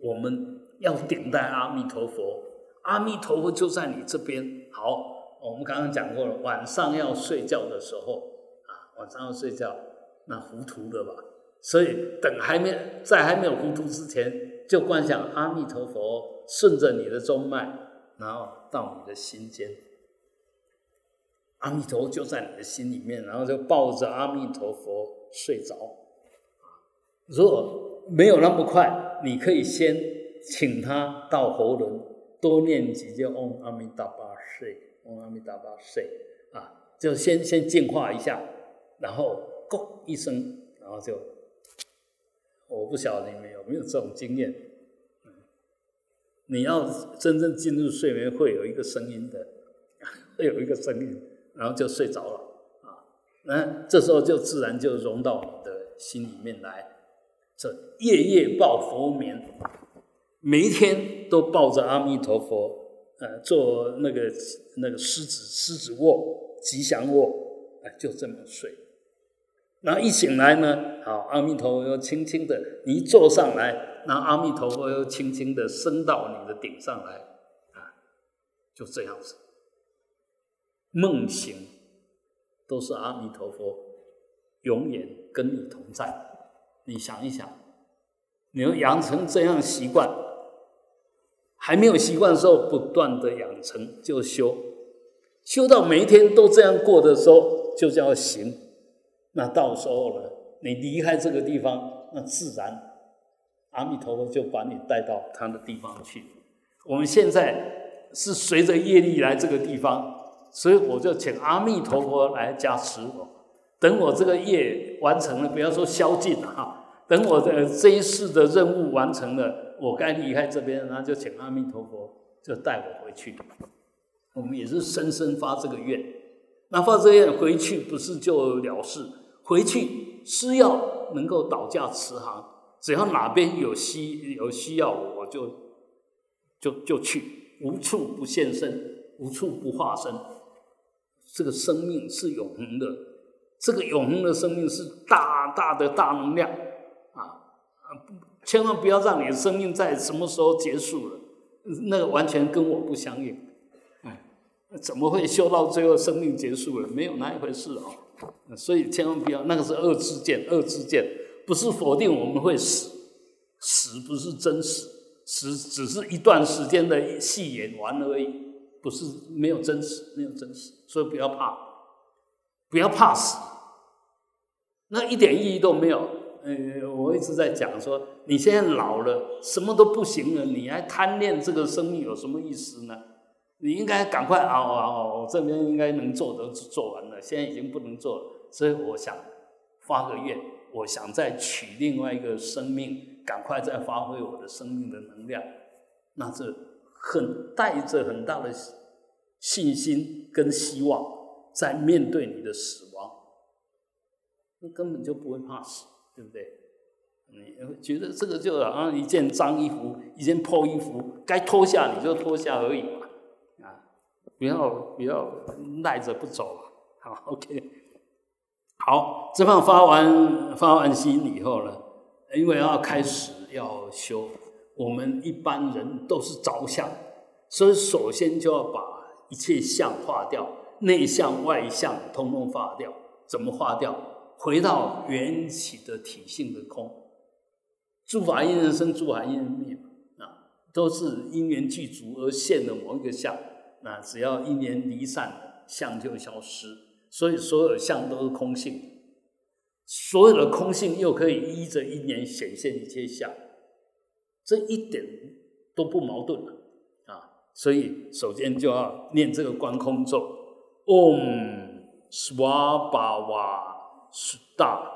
我们要顶戴阿弥陀佛，阿弥陀佛就在你这边。好，我们刚刚讲过了，晚上要睡觉的时候啊，晚上要睡觉，那糊涂的吧？所以等还没在还没有糊涂之前，就观想阿弥陀佛顺着你的中脉，然后到你的心间。阿弥陀就在你的心里面，然后就抱着阿弥陀佛睡着。如果没有那么快，你可以先请他到喉咙多念几句嗡阿弥达巴睡，嗡阿弥达巴睡啊，就先先净化一下，然后咕一声，然后就，我不晓得你们有没有这种经验。你要真正进入睡眠，会有一个声音的，会有一个声音。然后就睡着了啊，那这时候就自然就融到你的心里面来。这夜夜抱佛眠，每一天都抱着阿弥陀佛，呃，做那个那个狮子狮子卧、吉祥卧，哎，就这么睡。然后一醒来呢，好，阿弥陀佛又轻轻的，你一坐上来，那阿弥陀佛又轻轻的升到你的顶上来，啊，就这样子。梦醒都是阿弥陀佛，永远跟你同在。你想一想，你要养成这样习惯，还没有习惯的时候，不断的养成就修，修到每一天都这样过的时候，就叫行。那到时候了，你离开这个地方，那自然阿弥陀佛就把你带到他的地方去。我们现在是随着业力来这个地方，所以我就请阿弥陀佛来加持我。等我这个业完成了，不要说消尽了哈。等我的这一世的任务完成了，我该离开这边，然后就请阿弥陀佛就带我回去。我们也是深深发这个愿，那发这个愿回去不是就了事？回去是要能够倒驾慈航，只要哪边有需有需要，我就就就去，无处不现身，无处不化身。这个生命是永恒的，这个永恒的生命是大大的大能量啊啊！千万不要让你的生命在什么时候结束了，那个完全跟我不相应。哎，怎么会修到最后生命结束了？没有那一回事啊！所以千万不要，那个是恶之见，恶之见不是否定我们会死，死不是真死，死只是一段时间的戏演完而已。不是没有真实，没有真实，所以不要怕，不要怕死，那一点意义都没有。呃，我一直在讲说，你现在老了，什么都不行了，你还贪恋这个生命有什么意思呢？你应该赶快熬熬熬，这边应该能做的做完了，现在已经不能做了，所以我想发个愿，我想再取另外一个生命，赶快再发挥我的生命的能量，那这。很带着很大的信心跟希望，在面对你的死亡，你根本就不会怕死，对不对？你觉得这个就好像一件脏衣服，一件破衣服，该脱下你就脱下而已嘛，啊，不要不要赖着不走，好，OK，好，这番发完发完心以后呢，因为要开始要修。我们一般人都是着相，所以首先就要把一切相化掉，内相外相通通化掉。怎么化掉？回到缘起的体性的空。诸法因缘生，诸法因缘灭啊，都是因缘具足而现的某一个相。那只要因缘离散，相就消失。所以所有相都是空性，所有的空性又可以依着因缘显现一切相。这一点都不矛盾啊！所以首先就要念这个观空咒：Om Swabhava Sutta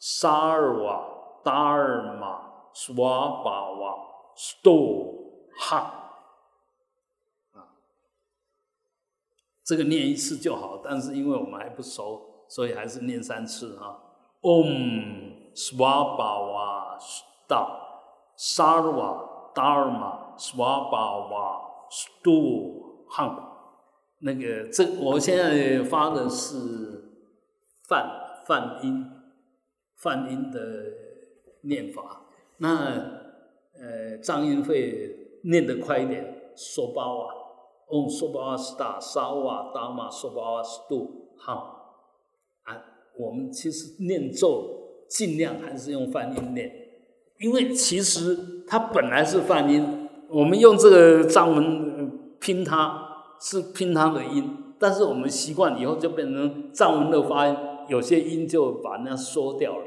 Sarva Dharma Swabhava Sto Ha。啊，这个念一次就好，但是因为我们还不熟，所以还是念三次啊：Om Swabhava Sutta。Sarva Dharma Swabhava Stu Hang，那个这我现在发的是泛泛音泛音的念法，那呃藏音会念得快一点，说巴瓦，Om Swabhava Sta Sarva Dharma Swabhava Stu Hang，啊，我们其实念咒尽量还是用泛音念。因为其实它本来是泛音，我们用这个藏文拼它是拼它的音，但是我们习惯以后就变成藏文的发音，有些音就把那缩掉了，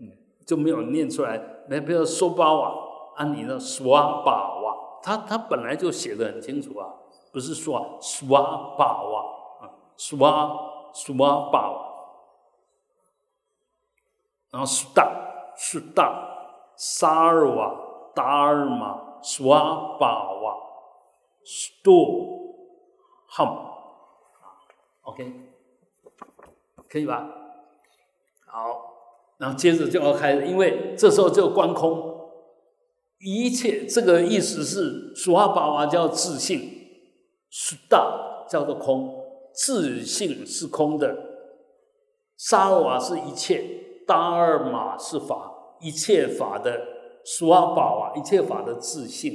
嗯，就没有念出来。那比如说巴瓦，按你的刷巴瓦，它它本来就写的很清楚啊，不是说刷巴瓦啊，刷刷巴瓦，然后是大是大。萨尔瓦达尔玛斯瓦巴瓦斯多汉，OK，可以吧？好，然后接着就要开始，因为这时候就观空，一切这个意思是苏瓦巴瓦叫自信，是大叫做空，自信是空的，沙尔瓦是一切，达尔玛是法。一切法的苏阿宝啊，一切法的自信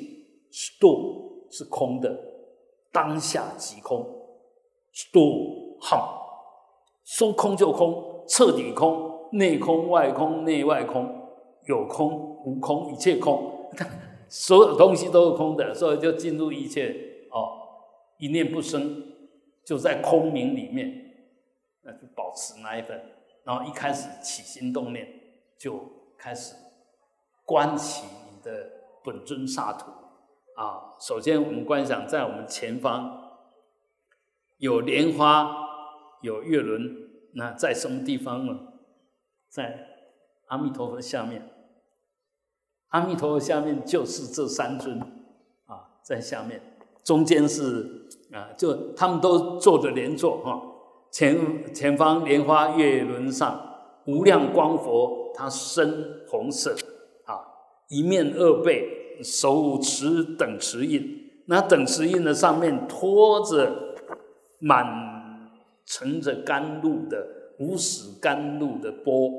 是度是空的，当下即空，度好，说空就空，彻底空，内空外空，内外空，有空无空，一切空，所有东西都是空的，所以就进入一切哦，一念不生，就在空明里面，那就保持那一份，然后一开始起心动念就。开始观起你的本尊萨土啊。首先，我们观想在我们前方有莲花，有月轮，那在什么地方呢？在阿弥陀佛下面。阿弥陀佛下面就是这三尊啊，在下面，中间是啊，就他们都坐着莲座哈。前前方莲花月轮上无量光佛，他深红色啊，一面二背手持等持印，那等持印的上面托着满盛着甘露的无始甘露的钵，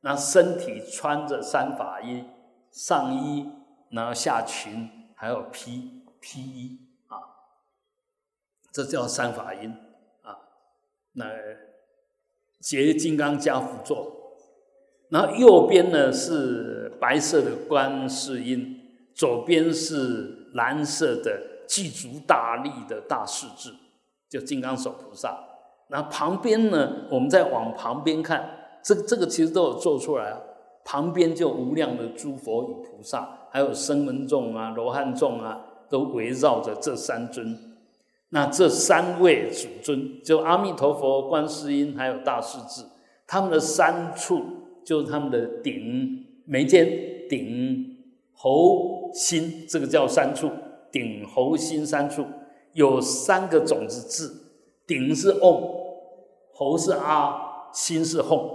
那身体穿着三法衣上衣，然后下裙还有披披衣啊，这叫三法衣啊。那结金刚加趺坐，然后右边呢是白色的观世音，左边是蓝色的具足大力的大势至，就金刚手菩萨。那旁边呢，我们再往旁边看，这这个其实都有做出来啊。旁边就无量的诸佛与菩萨，还有声闻众啊、罗汉众啊，都围绕着这三尊。那这三位主尊，就阿弥陀佛、观世音还有大势至，他们的三处就是他们的顶、眉间、顶、喉、心，这个叫三处。顶、喉、心三处有三个种子字，顶是 om，喉是啊，心是 hom，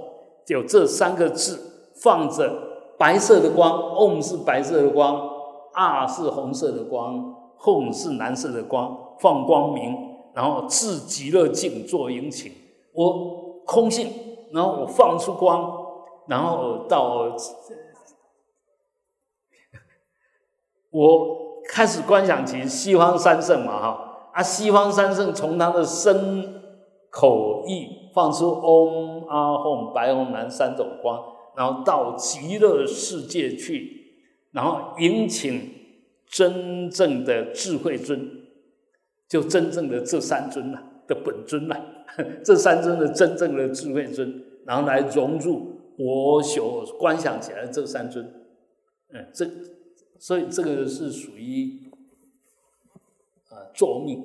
有这三个字放着白色的光，om 是白色的光，啊是红色的光，hom 是蓝色的光。放光明，然后自极乐境做引请。我空性，然后我放出光，然后到我开始观想起西方三圣嘛哈啊，西方三圣从他的身口意放出嗡阿吽白红蓝三种光，然后到极乐世界去，然后引请真正的智慧尊。就真正的这三尊呐的本尊呐，这三尊的真正的智慧尊，然后来融入我所观想起来这三尊，嗯，这所以这个是属于啊坐密，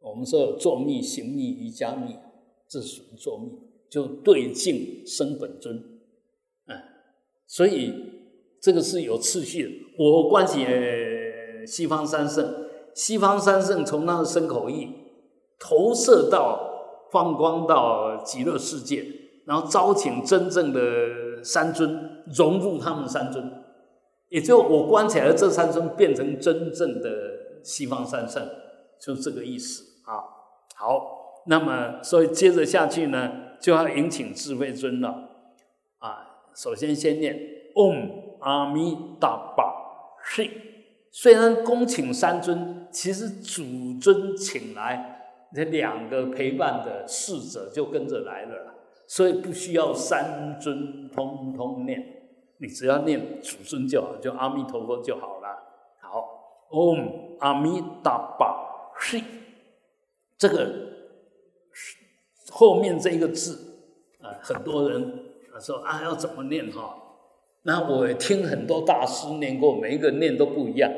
我们说有坐密、行密、瑜伽密，这属于坐密，就对境生本尊，嗯，所以这个是有次序的。我观写西方三圣。西方三圣从那个身口意投射到放光到极乐世界，然后招请真正的三尊融入他们三尊，也就我观起来的这三尊变成真正的西方三圣，就这个意思啊。好，那么所以接着下去呢，就要引请智慧尊了啊。首先先念嗡阿弥达巴嘿。虽然恭请三尊，其实主尊请来这两个陪伴的侍者就跟着来了，所以不需要三尊通通念，你只要念主尊就好，就阿弥陀佛就好了。好，嗡阿弥达巴嘿，这个后面这一个字啊，很多人说啊要怎么念哈？那我听很多大师念过，每一个念都不一样，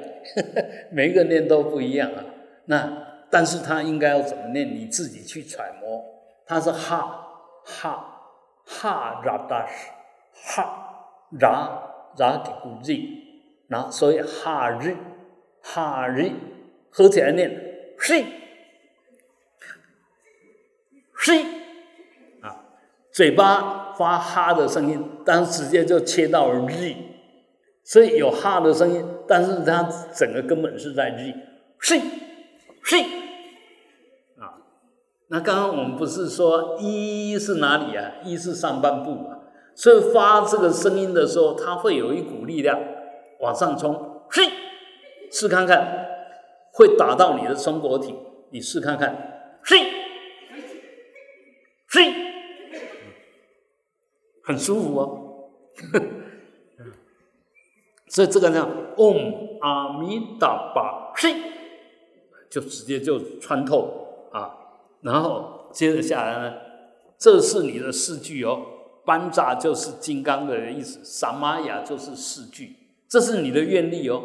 每一个念都不一样啊。那但是他应该要怎么念，你自己去揣摩。他是哈哈哈拉达什哈拉拉给古日，那所以哈日哈日合起来念，嘿嘿啊，嘴巴。发哈的声音，但是直接就切到日，所以有哈的声音，但是它整个根本是在日，睡睡啊。那刚刚我们不是说一是哪里啊？一是上半部啊，所以发这个声音的时候，它会有一股力量往上冲，嘿试看看，会打到你的松果体，你试看看，嘿，嘿。很舒服哦，所以这个呢，嗡阿弥达巴嘿，就直接就穿透啊，然后接着下来呢，这是你的四句哦，班扎就是金刚的意思，萨玛雅就是四句，这是你的愿力哦。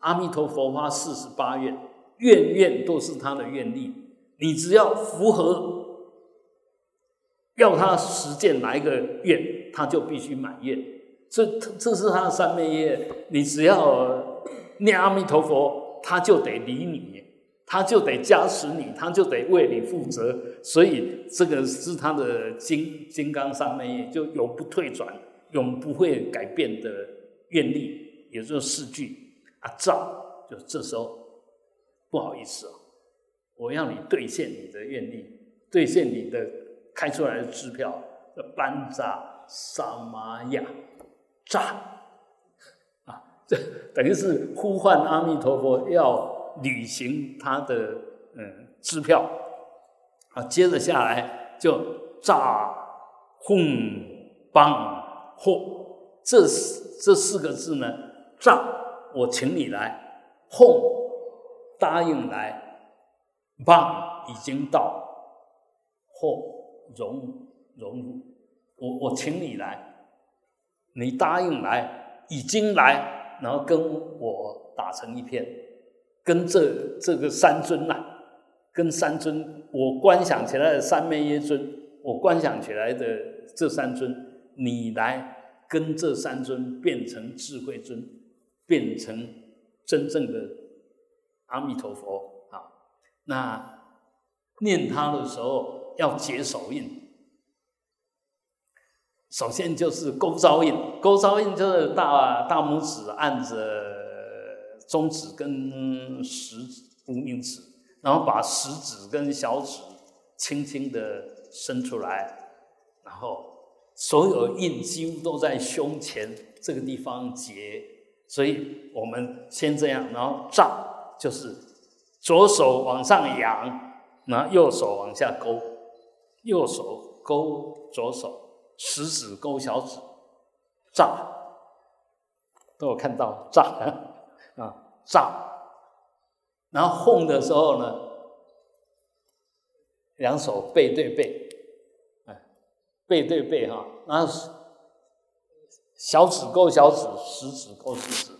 阿弥陀佛发四十八愿，愿愿都是他的愿力，你只要符合。要他实践哪一个愿，他就必须满愿。这这是他的三昧业。你只要念阿弥陀佛，他就得理你，他就得加持你，他就得为你负责。所以这个是他的金金刚三昧，就永不退转、永不会改变的愿力，也就是四句啊。照就这时候不好意思哦，我要你兑现你的愿力，兑现你的。开出来的支票班扎萨玛亚扎啊，这等于是呼唤阿弥陀佛要履行他的嗯支票啊。接着下来就诈哄帮货，这四这四个字呢，诈我请你来，哄答应来，帮已经到，货。融融，我我请你来，你答应来，已经来，然后跟我打成一片，跟这这个三尊呐，跟三尊，我观想起来的三昧耶尊，我观想起来的这三尊，你来跟这三尊变成智慧尊，变成真正的阿弥陀佛啊！那念他的时候。要结手印，首先就是勾招印。勾招印就是大大拇指按着中指跟食指、无名指，然后把食指跟小指轻轻的伸出来，然后所有印几乎都在胸前这个地方结。所以我们先这样，然后胀就是左手往上扬，然后右手往下勾。右手勾左手，食指勾小指，炸，都有看到炸炸，然后哄的时候呢，两手背对背，哎，背对背哈，然后小指勾小指，食指勾食指，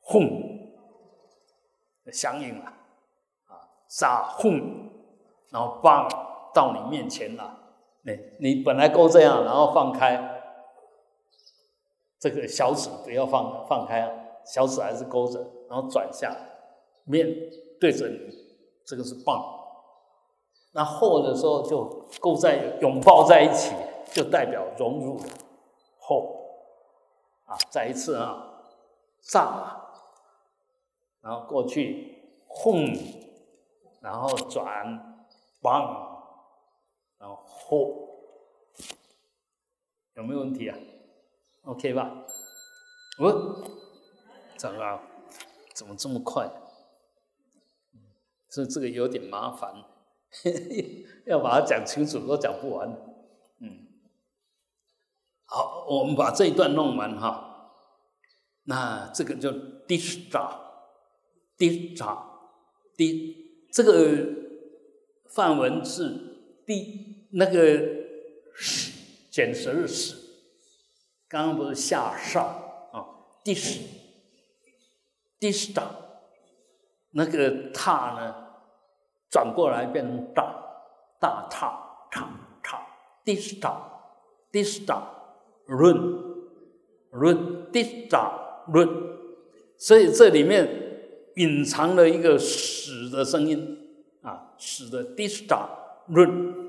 哄，相应了啊炸哄，然后棒。到你面前了，你你本来勾这样，然后放开这个小指，不要放放开啊，小指还是勾着，然后转下面对着你，这个是棒。那后的时候就勾在拥抱在一起，就代表融入了后啊，再一次啊，炸，然后过去轰，然后转棒。然后后有没有问题啊？OK 吧？我怎么了怎么这么快？这这个有点麻烦，要把它讲清楚都讲不完。嗯，好，我们把这一段弄完哈。那这个叫 “disha”，disha，di 这个范文是 d。那个是简舌的是，刚刚不是下上啊，dis，dis 大，那个踏呢，转过来变成大，大踏踏踏，dis 大，dis 大，run，run，dis 大，run，所以这里面隐藏了一个使的声音啊，使的 dis 大，run。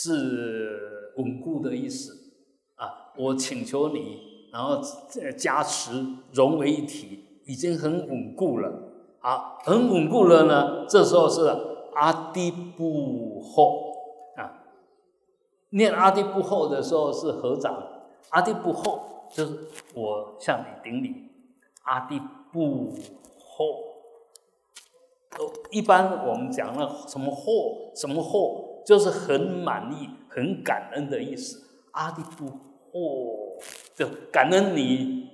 是稳固的意思啊！我请求你，然后加持融为一体，已经很稳固了啊，很稳固了呢。这时候是阿迪布后啊，念阿迪布后的时候是合掌，阿迪布后就是我向你顶礼，阿迪布后。都一般我们讲了什么后什么后。就是很满意、很感恩的意思。阿迪布后，就感恩你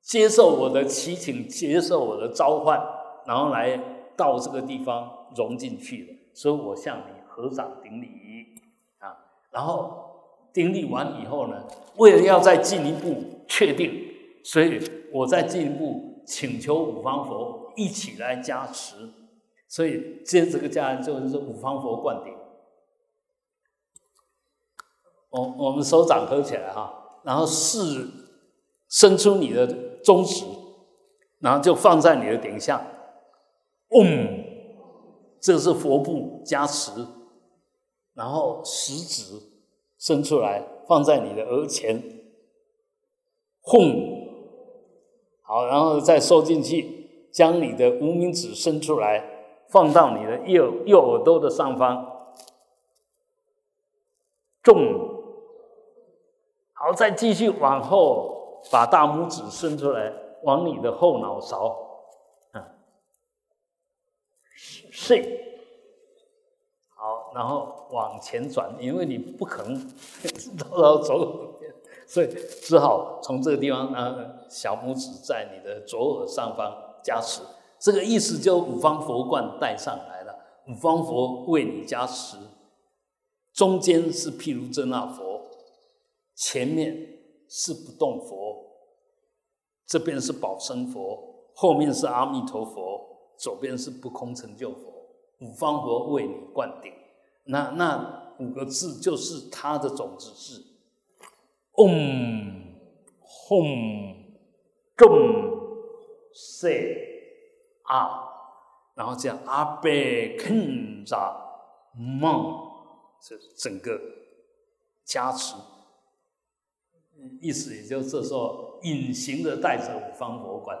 接受我的祈请，接受我的召唤，然后来到这个地方融进去了。所以我向你合掌顶礼啊。然后顶礼完以后呢，为了要再进一步确定，所以我再进一步请求五方佛一起来加持，所以接这个加就是五方佛灌顶。我我们手掌合起来哈，然后试伸出你的中指，然后就放在你的顶下，嗡，这是佛部加持，然后食指伸出来放在你的额前，轰，好，然后再收进去，将你的无名指伸出来放到你的右右耳朵的上方，重。好，再继续往后，把大拇指伸出来，往你的后脑勺，啊，睡。好，然后往前转，因为你不可能 绕到左耳，所以只好从这个地方，呃，小拇指在你的左耳上方加持。这个意思就五方佛冠带上来了，五方佛为你加持，中间是譬如真那佛。前面是不动佛，这边是宝生佛，后面是阿弥陀佛，左边是不空成就佛，五方佛为你灌顶。那那五个字就是它的种子字：嗡、吽、重、塞、啊，然后这样阿贝肯扎梦，这整个加持。意思也就是说，隐形的带着五方佛观。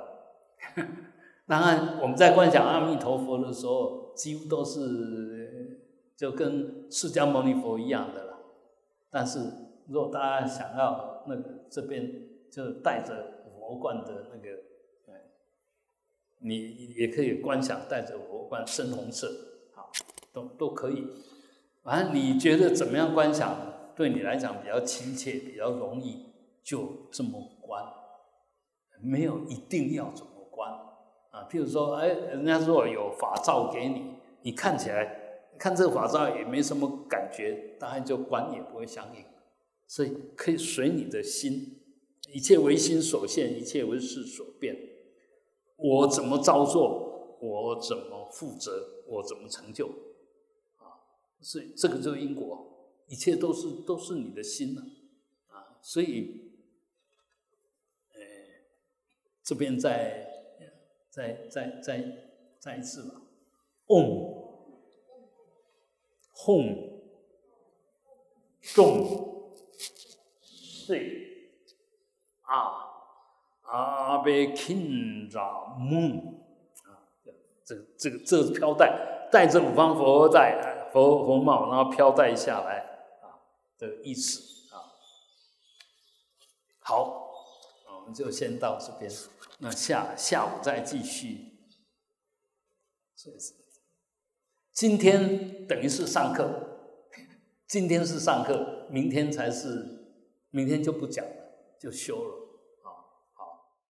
当然，我们在观想阿弥陀佛的时候，几乎都是就跟释迦牟尼佛一样的了。但是，如果大家想要那个这边就带着佛冠的那个，你也可以观想带着佛冠深红色，好，都都可以。反正你觉得怎么样观想，对你来讲比较亲切，比较容易。就这么关，没有一定要怎么关啊？譬如说，哎，人家说有法照给你，你看起来看这个法照也没什么感觉，当然就关也不会相应，所以可以随你的心，一切唯心所现，一切为事所变。我怎么操作，我怎么负责，我怎么成就啊？所以这个就是因果，一切都是都是你的心呐啊，所以。这边再再再再再一次吧，嗡，吽，重，碎，啊，阿贝钦扎梦，啊，这这个这个飘带，带着五方佛带佛佛帽，然后飘带下来，的，意思啊，好。我们就先到这边，那下下午再继续。今天等于是上课，今天是上课，明天才是，明天就不讲了，就休了。